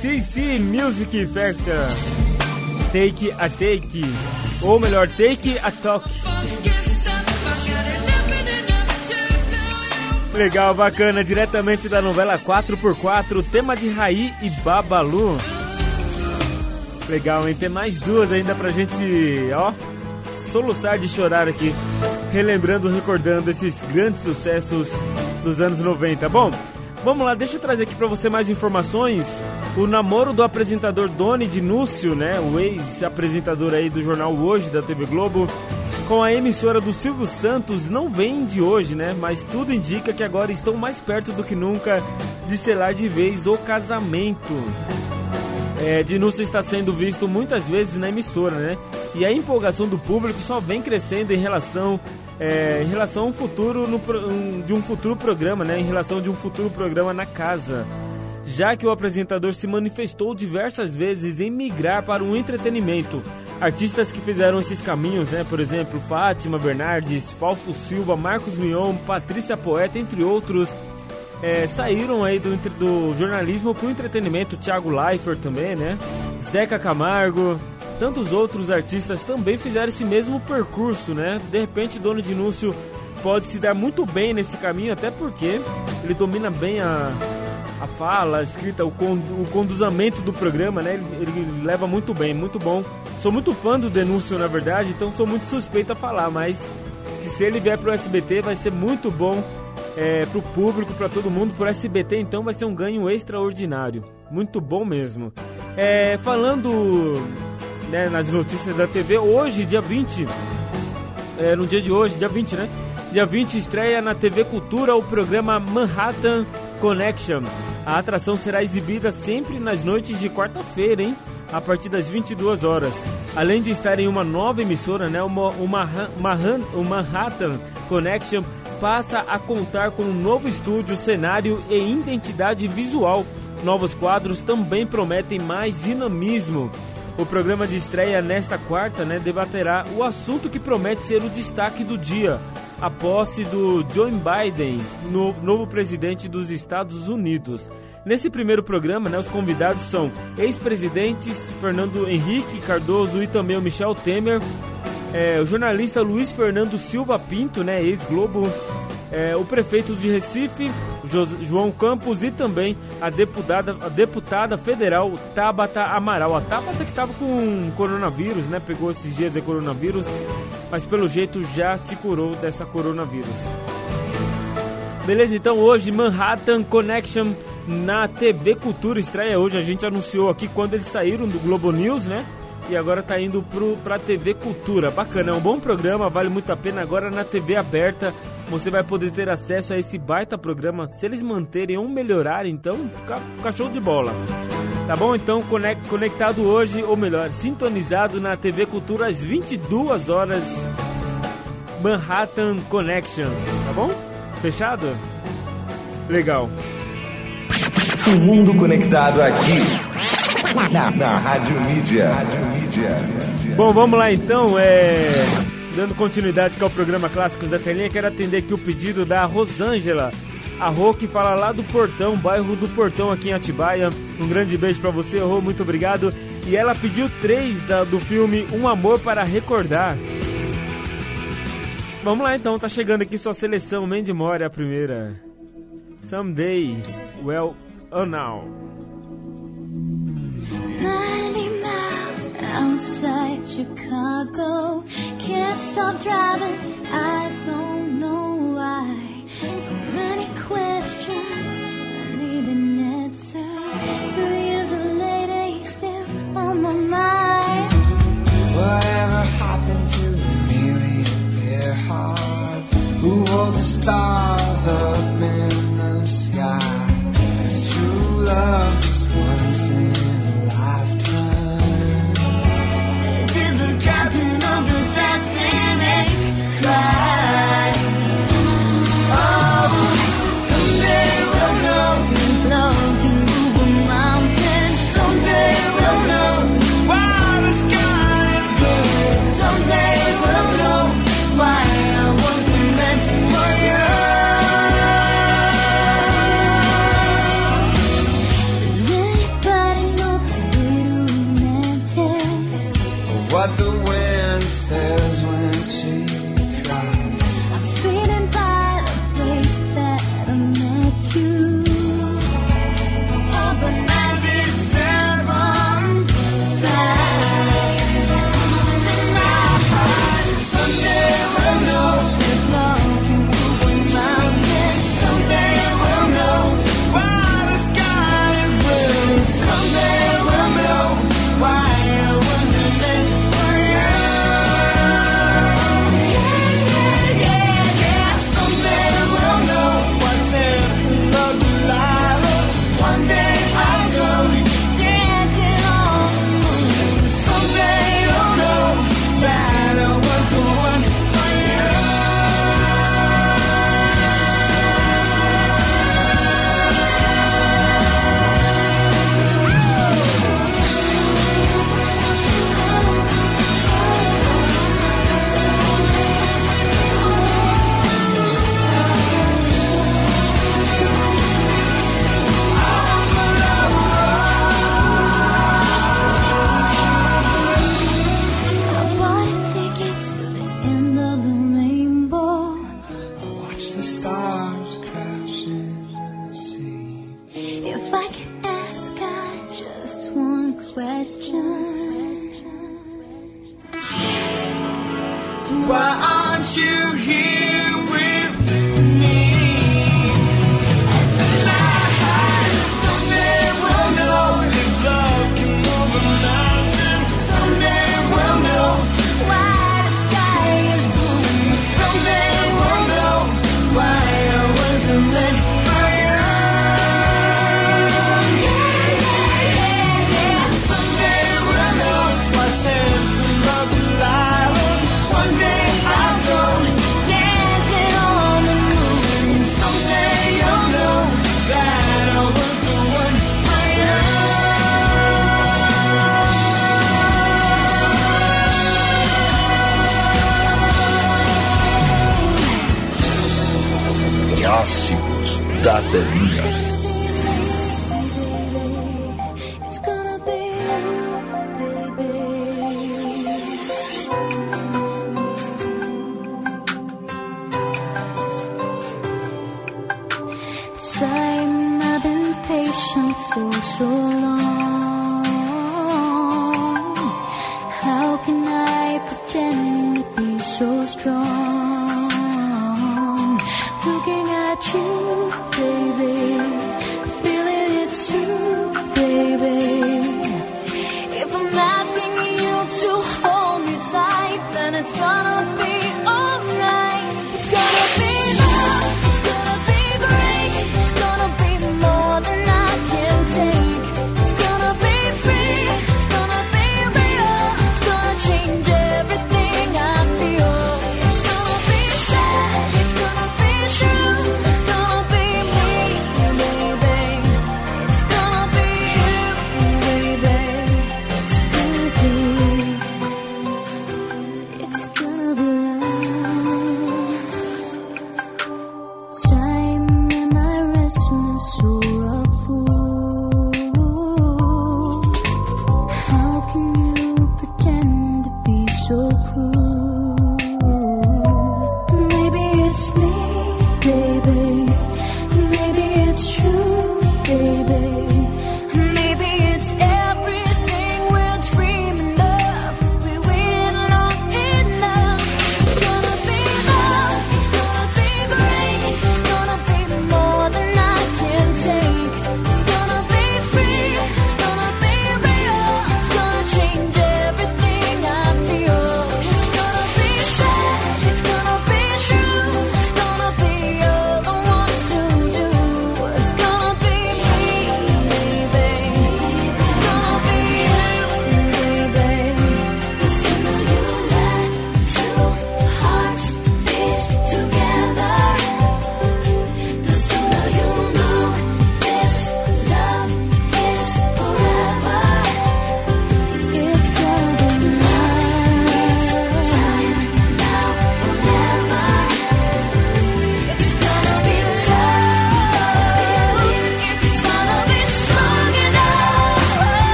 CC Music Factor Take a Take Ou melhor, Take a Talk Legal, bacana, diretamente da novela 4x4, tema de Raí e Babalu. Legal, hein? Tem mais duas ainda pra gente, ó, soluçar de chorar aqui, relembrando, recordando esses grandes sucessos dos anos 90. Bom, vamos lá, deixa eu trazer aqui pra você mais informações. O namoro do apresentador Doni de Núcio, né, o ex-apresentador aí do jornal Hoje da TV Globo, com a emissora do Silvio Santos não vem de hoje, né? Mas tudo indica que agora estão mais perto do que nunca de selar de vez o casamento. É, Dinúcio está sendo visto muitas vezes na emissora, né? E a empolgação do público só vem crescendo em relação, é, em relação a um futuro no, um, de um futuro programa, né? Em relação de um futuro programa na casa. Já que o apresentador se manifestou diversas vezes em migrar para o entretenimento. Artistas que fizeram esses caminhos, né? Por exemplo, Fátima Bernardes, Fausto Silva, Marcos Mion, Patrícia Poeta, entre outros, é, saíram aí do, do jornalismo para o entretenimento. Thiago Leifert também, né? Zeca Camargo, tantos outros artistas também fizeram esse mesmo percurso, né? De repente, Dono de pode se dar muito bem nesse caminho, até porque ele domina bem a, a fala, a escrita, o, con, o conduzamento do programa, né? Ele, ele, leva muito bem, muito bom. Sou muito fã do Denúncio, na verdade, então sou muito suspeito a falar, mas que se ele vier pro SBT vai ser muito bom é, pro público, para todo mundo. Pro SBT, então, vai ser um ganho extraordinário. Muito bom mesmo. É, falando né, nas notícias da TV, hoje, dia 20, é, no dia de hoje, dia 20, né? Dia 20 estreia na TV Cultura o programa Manhattan Connection. A atração será exibida sempre nas noites de quarta-feira, hein? A partir das 22 horas. Além de estar em uma nova emissora, né? Uma, uma, uma, o Manhattan Connection passa a contar com um novo estúdio, cenário e identidade visual. Novos quadros também prometem mais dinamismo. O programa de estreia nesta quarta né, debaterá o assunto que promete ser o destaque do dia, a posse do Joe Biden, no, novo presidente dos Estados Unidos. Nesse primeiro programa, né, os convidados são ex-presidentes Fernando Henrique Cardoso e também o Michel Temer, é, o jornalista Luiz Fernando Silva Pinto, né, ex-Globo, é, o prefeito de Recife, João Campos, e também a deputada, a deputada federal Tabata Amaral. A Tabata que estava com coronavírus, né? Pegou esses dias de coronavírus, mas pelo jeito já se curou dessa coronavírus. Beleza, então hoje Manhattan Connection na TV Cultura estreia hoje. A gente anunciou aqui quando eles saíram do Globo News, né? E agora tá indo pro, pra TV Cultura. Bacana, é um bom programa, vale muito a pena. Agora na TV aberta você vai poder ter acesso a esse baita programa. Se eles manterem ou melhorarem, então fica, fica show de bola. Tá bom? Então conectado hoje, ou melhor, sintonizado na TV Cultura às 22 horas. Manhattan Connection, tá bom? Fechado? Legal. O mundo conectado aqui na, na Rádio Mídia. Rádio Mídia. Bom, vamos lá então. É... Dando continuidade ao programa Clássicos da Telinha, quero atender aqui o pedido da Rosângela. A Rô que fala lá do Portão, bairro do Portão aqui em Atibaia. Um grande beijo para você, Rô, muito obrigado. E ela pediu três da, do filme Um Amor para Recordar. Vamos lá então, tá chegando aqui sua seleção Mandy More, a primeira. Someday, well, oh now. 90 miles outside Chicago. Can't stop driving, I don't know why. So many questions, I need an answer. Three years later, he's still on my mind. Whatever happened to? Who holds the stars up in the sky? 'Cause true love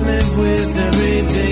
live with every day.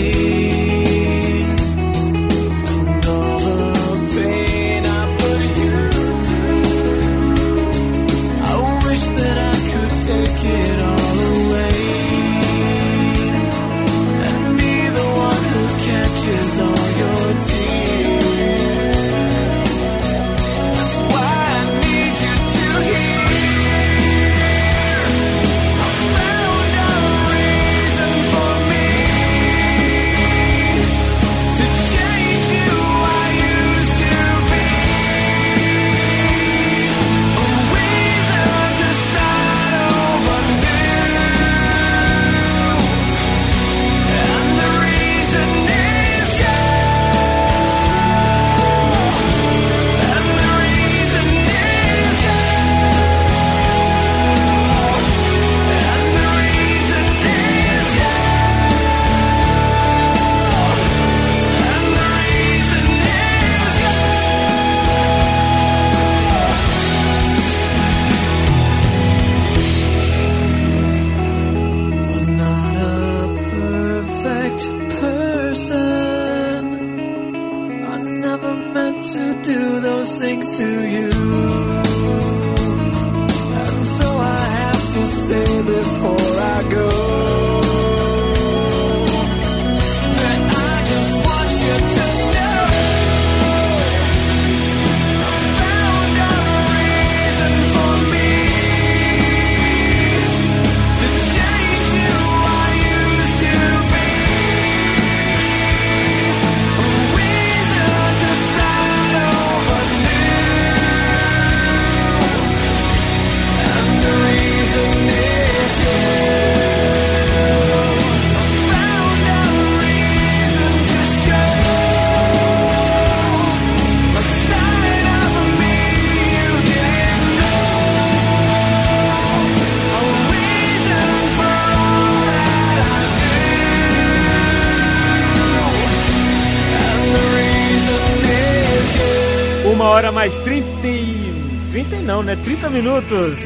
minutos.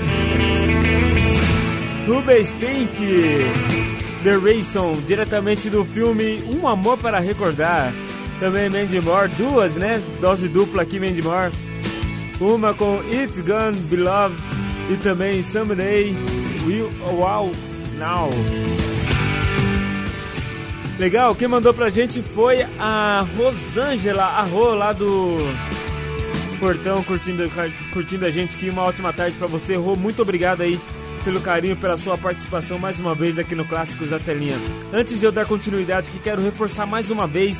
Rubens Pink, The Rayson, diretamente do filme Um Amor para Recordar. Também Mandy Moore, duas, né? Dose dupla aqui, Mandy Moore. Uma com It's Gone Beloved e também Someday Will Wow Now. Legal, quem mandou pra gente foi a Rosângela Arro, lá do Portão, curtindo, curtindo a gente aqui. Uma ótima tarde pra você, Rô. Muito obrigado aí pelo carinho, pela sua participação mais uma vez aqui no Clássicos da Telinha. Antes de eu dar continuidade aqui, quero reforçar mais uma vez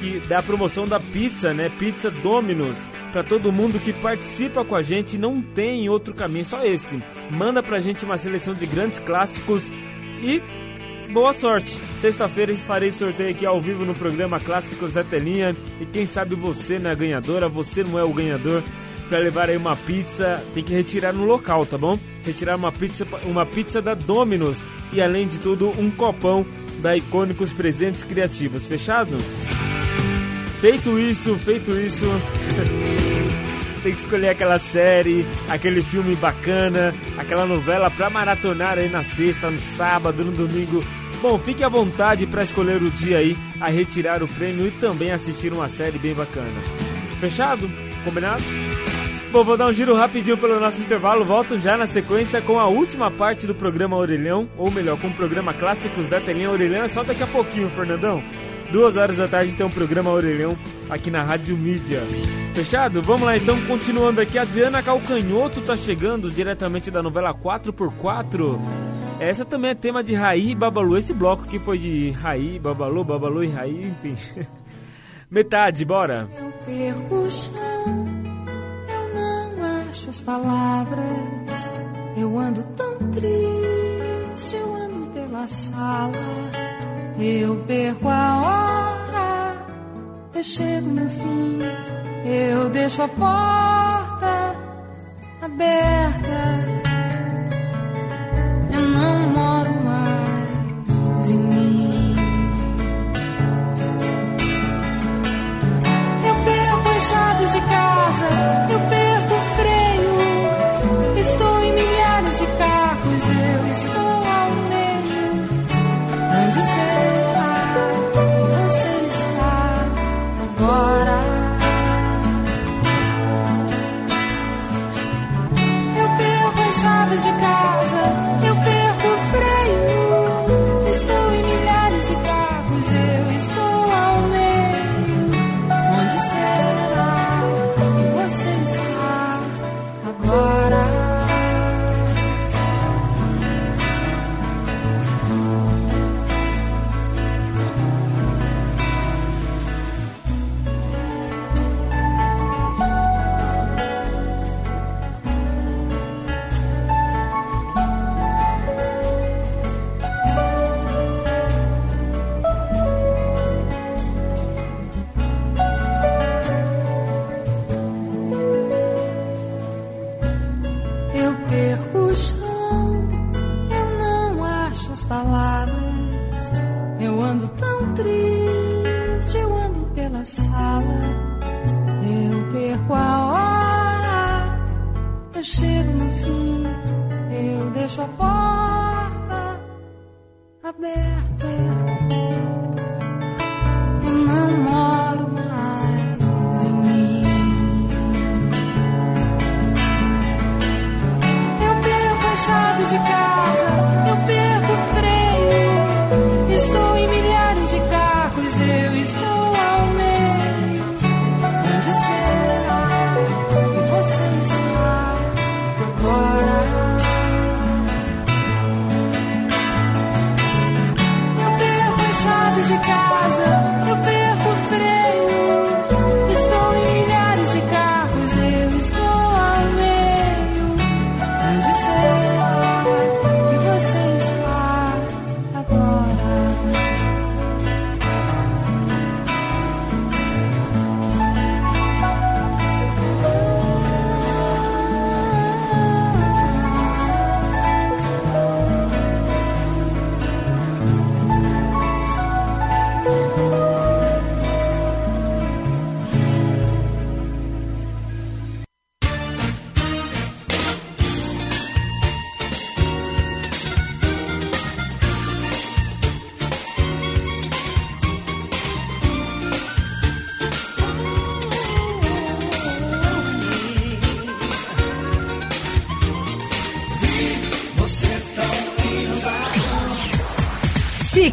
que da promoção da pizza, né? Pizza Domino's. Para todo mundo que participa com a gente, não tem outro caminho, só esse. Manda pra gente uma seleção de grandes clássicos e boa sorte. Sexta-feira farei sorteio aqui ao vivo no programa Clássicos da Telinha. E quem sabe você não é ganhadora, você não é o ganhador. Para levar aí uma pizza, tem que retirar no local, tá bom? Retirar uma pizza, uma pizza da Domino's e além de tudo um copão da Icônicos Presentes Criativos. Fechado? Feito isso, feito isso. [laughs] tem que escolher aquela série, aquele filme bacana, aquela novela pra maratonar aí na sexta, no sábado, no domingo. Bom, fique à vontade para escolher o dia aí a retirar o prêmio e também assistir uma série bem bacana. Fechado? Combinado? Bom, vou dar um giro rapidinho pelo nosso intervalo. Volto já na sequência com a última parte do programa Orelhão, ou melhor, com o programa Clássicos da Telinha Orelhão. É só daqui a pouquinho, Fernandão. Duas horas da tarde tem um programa Orelhão aqui na Rádio Mídia. Fechado? Vamos lá então, continuando aqui. Adriana Calcanhoto tá chegando diretamente da novela 4x4. Essa também é tema de Raí e Babalu. Esse bloco que foi de Raí, Babalu, Babalu e Raí, enfim. [laughs] Metade, bora. Eu perco o chão, eu não acho as palavras. Eu ando tão triste, eu ando pela sala. Eu perco a hora, eu chego no fim. Eu deixo a porta aberta.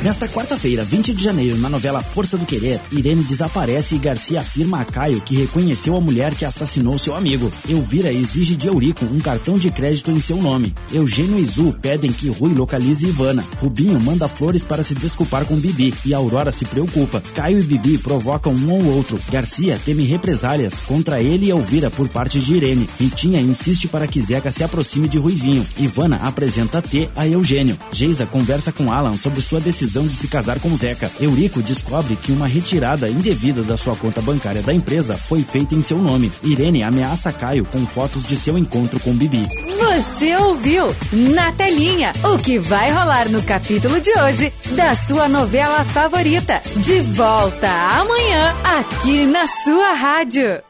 Nesta quarta-feira, 20 de janeiro, na novela Força do Querer, Irene desaparece e Garcia afirma a Caio que reconheceu a mulher que assassinou seu amigo. Elvira exige de Eurico um cartão de crédito em seu nome. Eugênio e Zu pedem que Rui localize Ivana. Rubinho manda flores para se desculpar com Bibi e Aurora se preocupa. Caio e Bibi provocam um ao outro. Garcia teme represálias contra ele e Elvira por parte de Irene. Ritinha insiste para que Zeca se aproxime de Ruizinho. Ivana apresenta T a Eugênio. Geisa conversa com Alan sobre sua decisão de se casar com Zeca. Eurico descobre que uma retirada indevida da sua conta bancária da empresa foi feita em seu nome. Irene ameaça Caio com fotos de seu encontro com Bibi. Você ouviu na telinha o que vai rolar no capítulo de hoje da sua novela favorita. De volta amanhã aqui na sua rádio.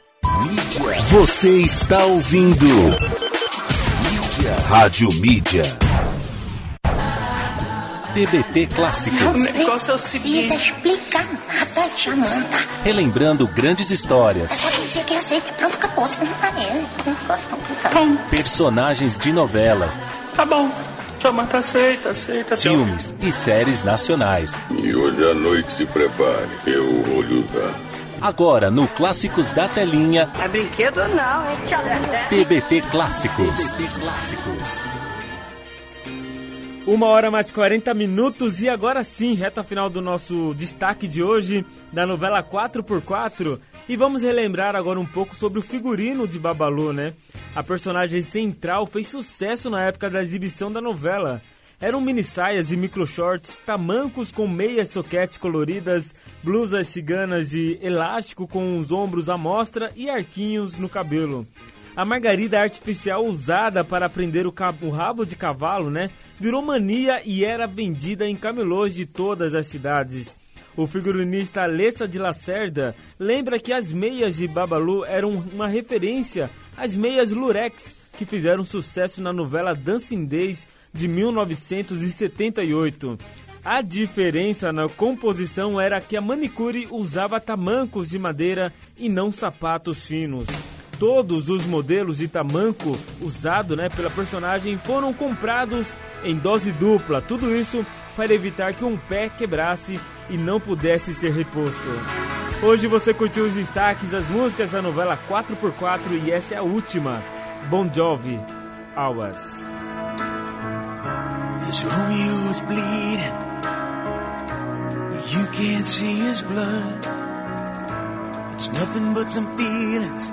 Você está ouvindo Rádio Mídia. TBT Clássicos. Não precisa explicar nada, Jamanta. Relembrando grandes histórias, Só dizer que aceita. Pronto, acabou. Você não tá mesmo. Não posso complicar. personagens de novelas, Tá bom. Jamanta aceita, aceita. filmes e séries nacionais. E hoje à noite se prepare, eu vou usar. Agora no Clássicos da Telinha, É brinquedo não, é tia TBT Clássicos. Uma hora mais 40 minutos e agora sim, reta final do nosso destaque de hoje da novela 4x4 e vamos relembrar agora um pouco sobre o figurino de Babalu, né? A personagem central fez sucesso na época da exibição da novela. Eram mini saias e micro shorts, tamancos com meias soquetes coloridas, blusas ciganas de elástico com os ombros à mostra e arquinhos no cabelo. A margarida artificial usada para prender o, o rabo de cavalo, né? Virou mania e era vendida em camelôs de todas as cidades. O figurinista Alessa de Lacerda lembra que as meias de Babalu eram uma referência às meias Lurex, que fizeram sucesso na novela Dancing Days de 1978. A diferença na composição era que a manicure usava tamancos de madeira e não sapatos finos. Todos os modelos de tamanco usado né, pela personagem foram comprados em dose dupla. Tudo isso para evitar que um pé quebrasse e não pudesse ser reposto. Hoje você curtiu os destaques das músicas da novela 4x4 e essa é a última. Bon Jovi, Hours. Romeo is bleeding, you can't see his blood. It's nothing but some feelings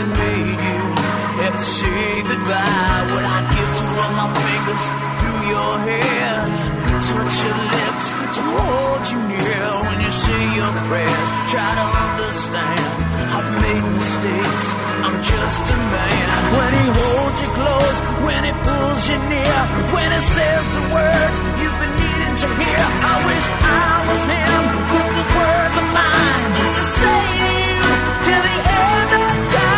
That made you have to say goodbye. What I give to run my fingers through your hair, touch your lips to hold you near. When you say your prayers, try to understand. I've made mistakes. I'm just a man. When he holds you close, when he pulls you near, when he says the words you've been needing to hear. I wish I was him. Put those words of mine to say to you till the end of time.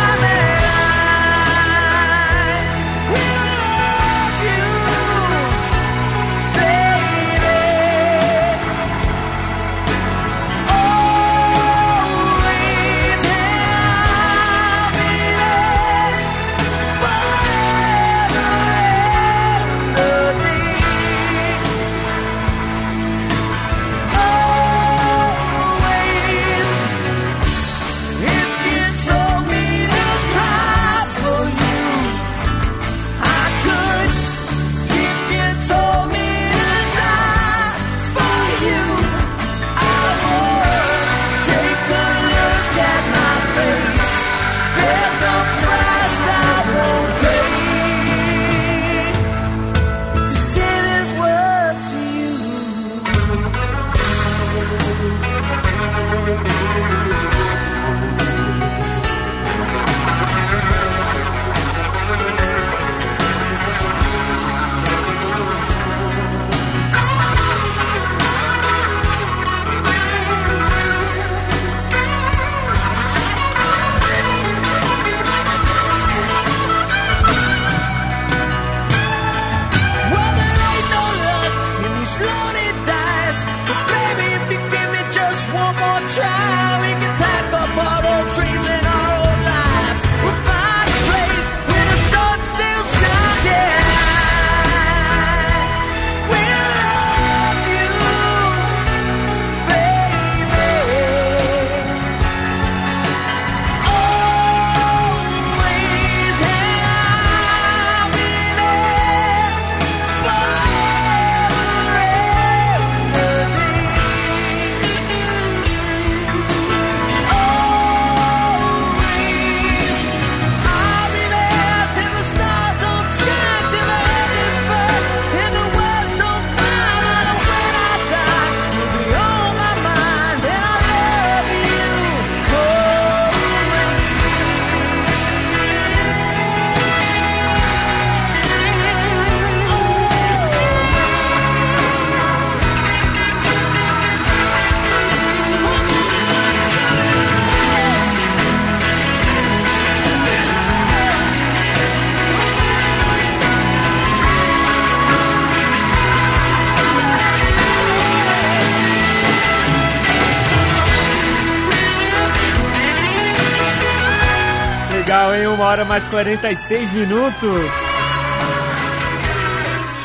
Mais 46 minutos.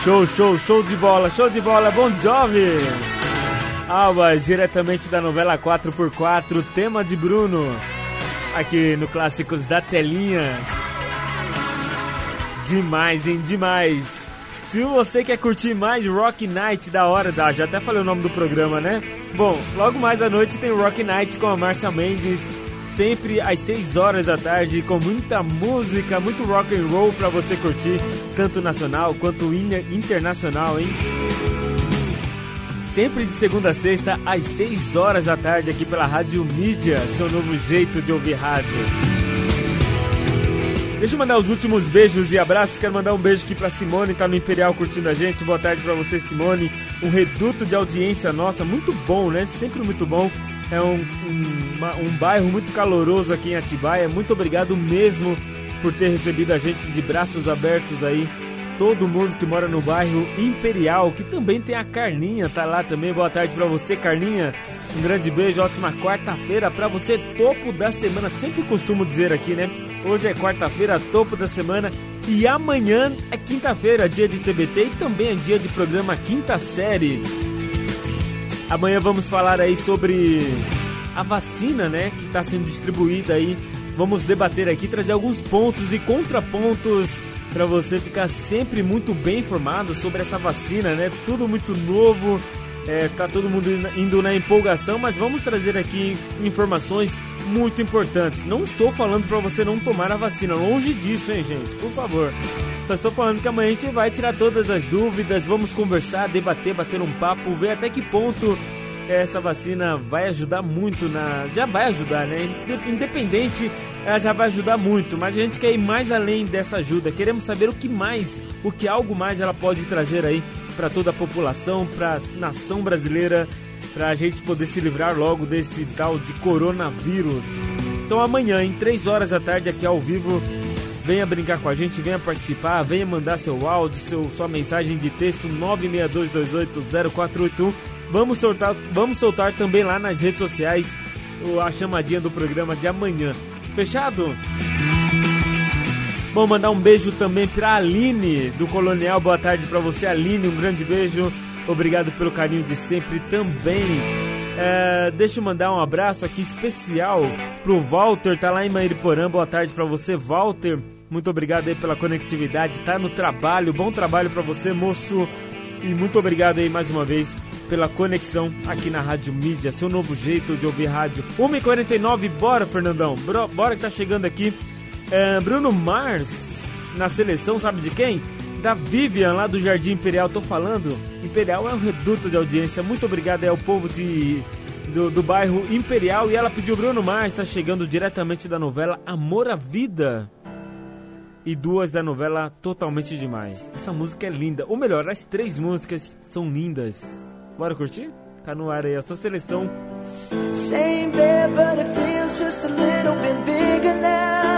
Show, show, show de bola, show de bola, Bon Jovi. Alba, diretamente da novela 4x4, tema de Bruno. Aqui no Clássicos da Telinha. Demais, hein? Demais. Se você quer curtir mais Rock Night da hora, da, já até falei o nome do programa, né? Bom, logo mais à noite tem Rock Night com a Marcia Mendes, sempre, às 6 horas da tarde, com muita música, muito rock and roll pra você curtir, tanto nacional quanto in- internacional, hein? Sempre de segunda a sexta, às 6 horas da tarde, aqui pela Rádio Mídia, seu novo jeito de ouvir rádio. Deixa eu mandar os últimos beijos e abraços. Quero mandar um beijo aqui pra Simone, tá no Imperial curtindo a gente. Boa tarde pra você, Simone. Um reduto de audiência nossa, muito bom, né? Sempre muito bom. É um, um, uma- um bairro muito caloroso aqui em Atibaia. Muito obrigado mesmo por ter recebido a gente de braços abertos aí. Todo mundo que mora no bairro Imperial, que também tem a Carlinha, tá lá também. Boa tarde pra você, Carlinha. Um grande beijo, ótima quarta-feira pra você, topo da semana. Sempre costumo dizer aqui, né? Hoje é quarta-feira, topo da semana. E amanhã é quinta-feira, dia de TBT e também é dia de programa Quinta Série. Amanhã vamos falar aí sobre a vacina, né, que está sendo distribuída aí. Vamos debater aqui, trazer alguns pontos e contrapontos para você ficar sempre muito bem informado sobre essa vacina, né? Tudo muito novo, é, tá todo mundo indo- indo na empolgação, mas vamos trazer aqui informações muito importantes. Não estou falando para você não tomar a vacina, longe disso, hein, gente? Por favor. Só estou falando que amanhã a gente vai tirar todas as dúvidas, vamos conversar, debater, bater um papo, ver até que ponto essa vacina vai ajudar muito na. Já vai ajudar, né? Inde- Independente, ela já vai ajudar muito, mas a gente quer ir mais além dessa ajuda. Queremos saber o que mais, o que algo mais ela pode trazer aí para toda a população, para a nação brasileira, para a gente poder se livrar logo desse tal de coronavírus. Então amanhã, em 3 horas da tarde, aqui ao vivo, venha brincar com a gente, venha participar, venha mandar seu áudio, seu, sua mensagem de texto 962280481. Vamos soltar, vamos soltar também lá nas redes sociais a chamadinha do programa de amanhã. Fechado? Bom, mandar um beijo também pra Aline do Colonial. Boa tarde pra você, Aline. Um grande beijo. Obrigado pelo carinho de sempre também. É, deixa eu mandar um abraço aqui especial pro Walter, tá lá em Mairiporã. Boa tarde pra você, Walter. Muito obrigado aí pela conectividade. Tá no trabalho. Bom trabalho pra você, moço. E muito obrigado aí mais uma vez pela conexão aqui na Rádio Mídia, seu novo jeito de ouvir rádio. 1h49, bora, Fernandão. Bora que tá chegando aqui. É, Bruno Mars na seleção, sabe de quem? Da Vivian, lá do Jardim Imperial. Tô falando, Imperial é um reduto de audiência. Muito obrigado aí ao povo de, do, do bairro Imperial. E ela pediu Bruno Mars, tá chegando diretamente da novela Amor à Vida. E duas da novela Totalmente Demais. Essa música é linda. Ou melhor, as três músicas são lindas. Bora curtir? Tá no ar aí a sua seleção. Same but it feels just a little bit bigger now.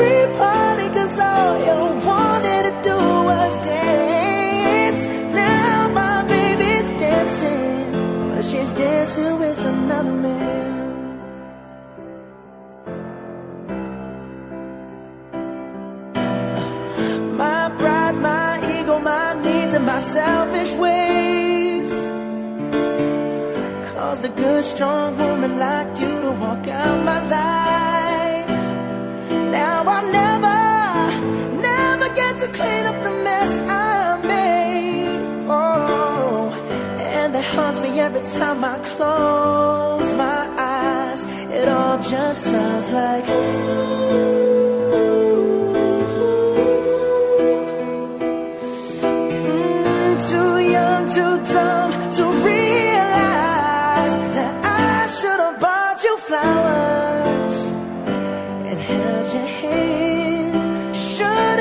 to every cause all you wanted to do was dance. Now my baby's dancing, but she's dancing with another man. My pride, my ego, my needs, and my selfish ways caused a good, strong woman like you to walk out my life. Now I never, never get to clean up the mess I made. Oh, and that haunts me every time I close my eyes. It all just sounds like. Mm,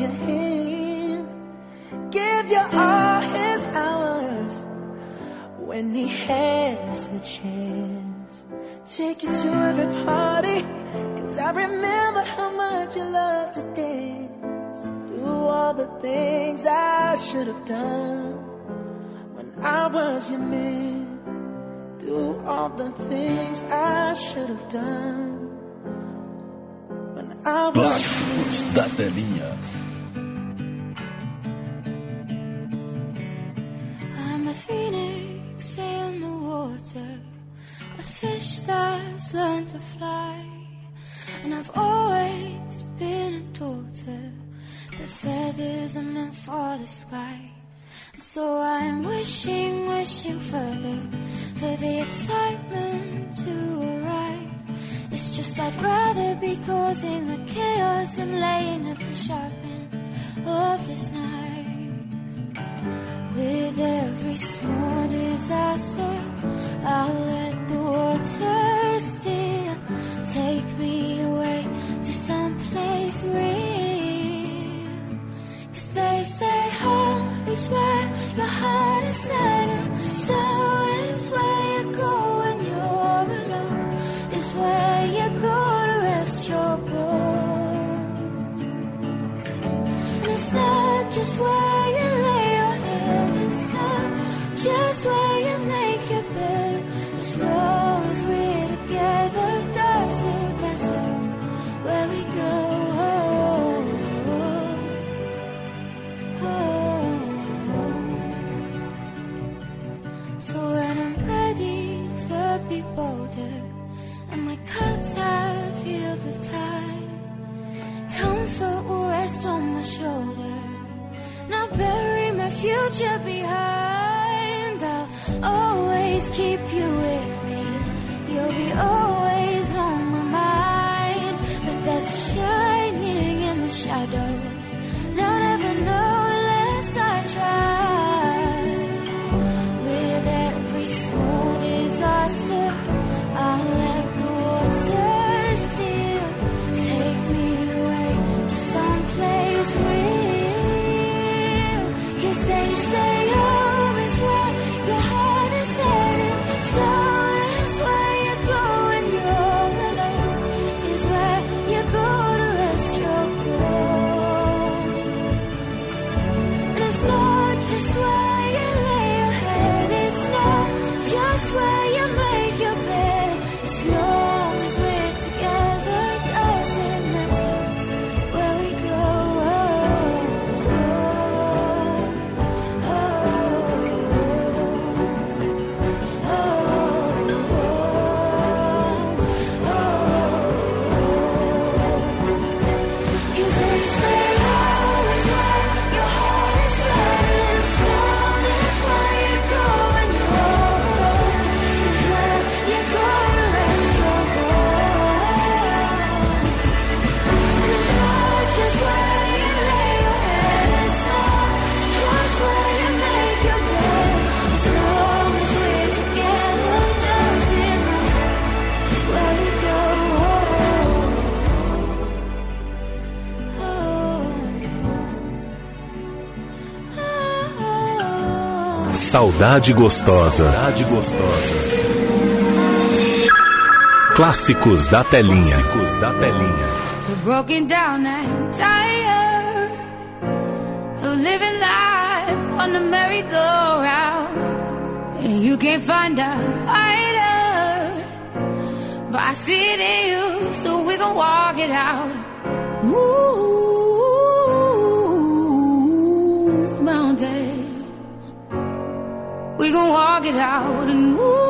Your hand. Give you all his hours when he has the chance. Take you to every party. Cause I remember how much you love to dance. Do all the things I should have done when I was your man. Do all the things I should have done when I was fish that's learned to fly. And I've always been a daughter, but feathers are meant for the sky. So I'm wishing, wishing further for the excitement to arrive. It's just I'd rather be causing the chaos and laying at the sharp end of this knife. With every small disaster, I'll let the water still take me away to some place real. Cause they say home is where your heart is set and snow is where you go when you're alone. Is where you go to rest your bones. And it's not just where rest on my shoulder. Now bury my future behind. I'll always keep you with me. You'll be always Saudade Gostosa. Saudade Gostosa. Clássicos da telinha. Clássicos da telinha. Broken down and tired of living life on the merry-go-round. And you can't find a fighter, but I see it in you, so we gon' walk it out. We gon' walk it out and ooh,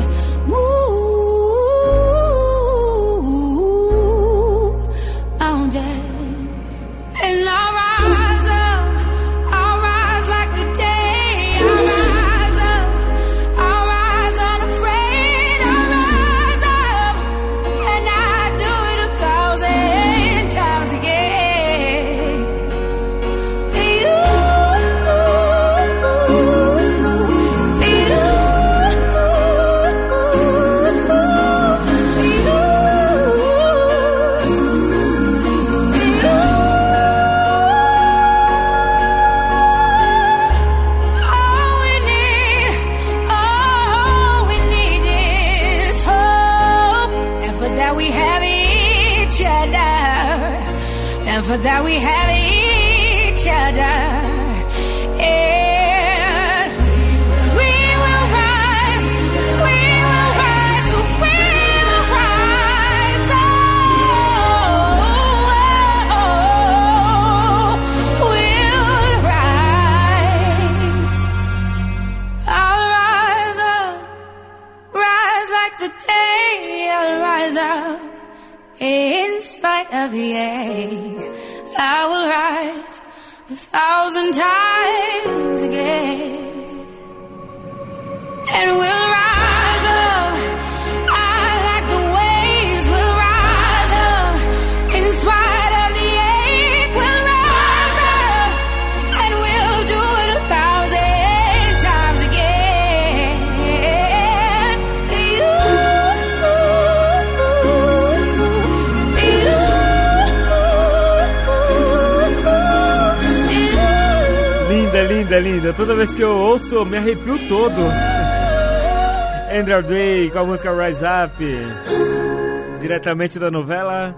Linda, linda. Toda vez que eu ouço, me arrepio todo. [laughs] Andrew Day com a música Rise Up. Diretamente da novela.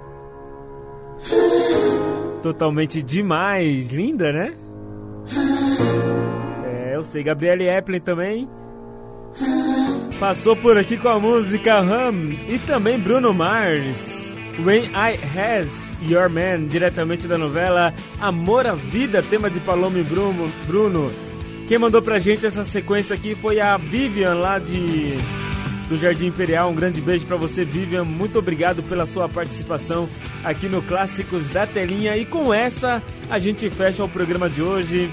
Totalmente demais. Linda, né? É, eu sei. Gabriele Eplin também. Passou por aqui com a música Hum. E também Bruno Mars. When I Has Your Man, diretamente da novela Amor à Vida, tema de Paloma e Bruno. Bruno. Quem mandou pra gente essa sequência aqui foi a Vivian lá de do Jardim Imperial. Um grande beijo pra você, Vivian. Muito obrigado pela sua participação aqui no Clássicos da Telinha. E com essa a gente fecha o programa de hoje.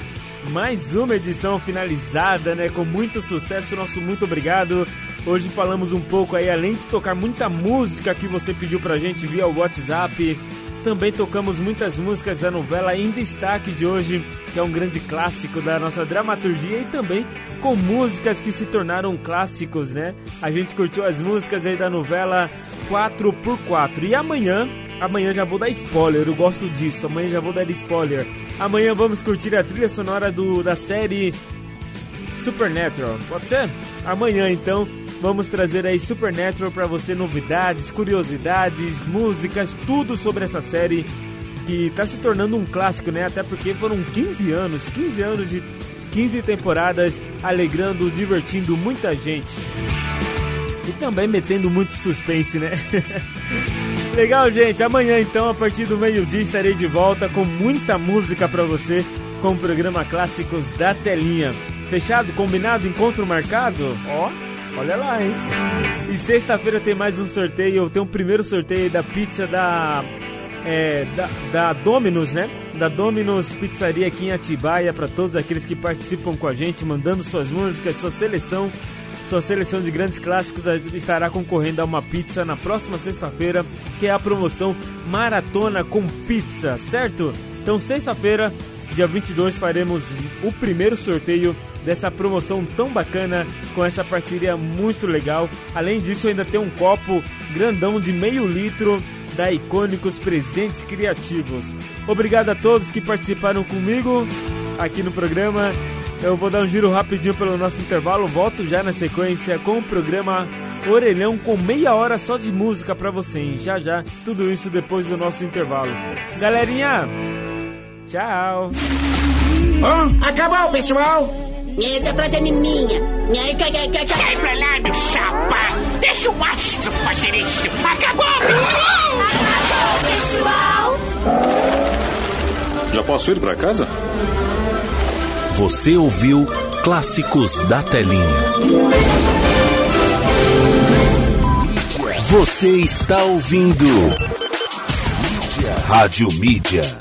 Mais uma edição finalizada, né? Com muito sucesso. Nosso muito obrigado. Hoje falamos um pouco aí, além de tocar muita música que você pediu pra gente via o WhatsApp, também tocamos muitas músicas da novela em destaque de hoje, que é um grande clássico da nossa dramaturgia e também com músicas que se tornaram clássicos, né? A gente curtiu as músicas aí da novela 4x4. E amanhã, amanhã já vou dar spoiler, eu gosto disso. Amanhã já vou dar spoiler. Amanhã vamos curtir a trilha sonora do, da série Supernatural. Pode ser? Amanhã então vamos trazer aí Supernatural para você novidades, curiosidades, músicas, tudo sobre essa série que tá se tornando um clássico, né? Até porque foram 15 anos, 15 anos de 15 temporadas alegrando, divertindo muita gente. E também metendo muito suspense, né? [laughs] Legal, gente. Amanhã então, a partir do meio-dia estarei de volta com muita música para você com o programa Clássicos da Telinha. Fechado? Combinado? Encontro marcado? Ó, olha lá, hein? E sexta-feira tem mais um sorteio. Tem um primeiro sorteio da pizza da, é, da, da Domino's, né? Da Domino's Pizzaria aqui em Atibaia. Para todos aqueles que participam com a gente, mandando suas músicas, sua seleção. Sua seleção de grandes clássicos estará concorrendo a uma pizza na próxima sexta-feira, que é a promoção Maratona com Pizza, certo? Então, sexta-feira, dia 22, faremos o primeiro sorteio dessa promoção tão bacana, com essa parceria muito legal. Além disso, ainda tem um copo grandão de meio litro da Icônicos Presentes Criativos. Obrigado a todos que participaram comigo aqui no programa. Eu vou dar um giro rapidinho pelo nosso intervalo, volto já na sequência com o programa orelhão com meia hora só de música pra você, hein? Já já, tudo isso depois do nosso intervalo. Galerinha, tchau. Acabou, pessoal! Essa frase é minha. Sai pra lá, meu chapa! Deixa o astro fazer isso! Acabou, pessoal! Acabou, pessoal! Já posso ir pra casa? Você ouviu Clássicos da Telinha. Você está ouvindo Rádio Mídia.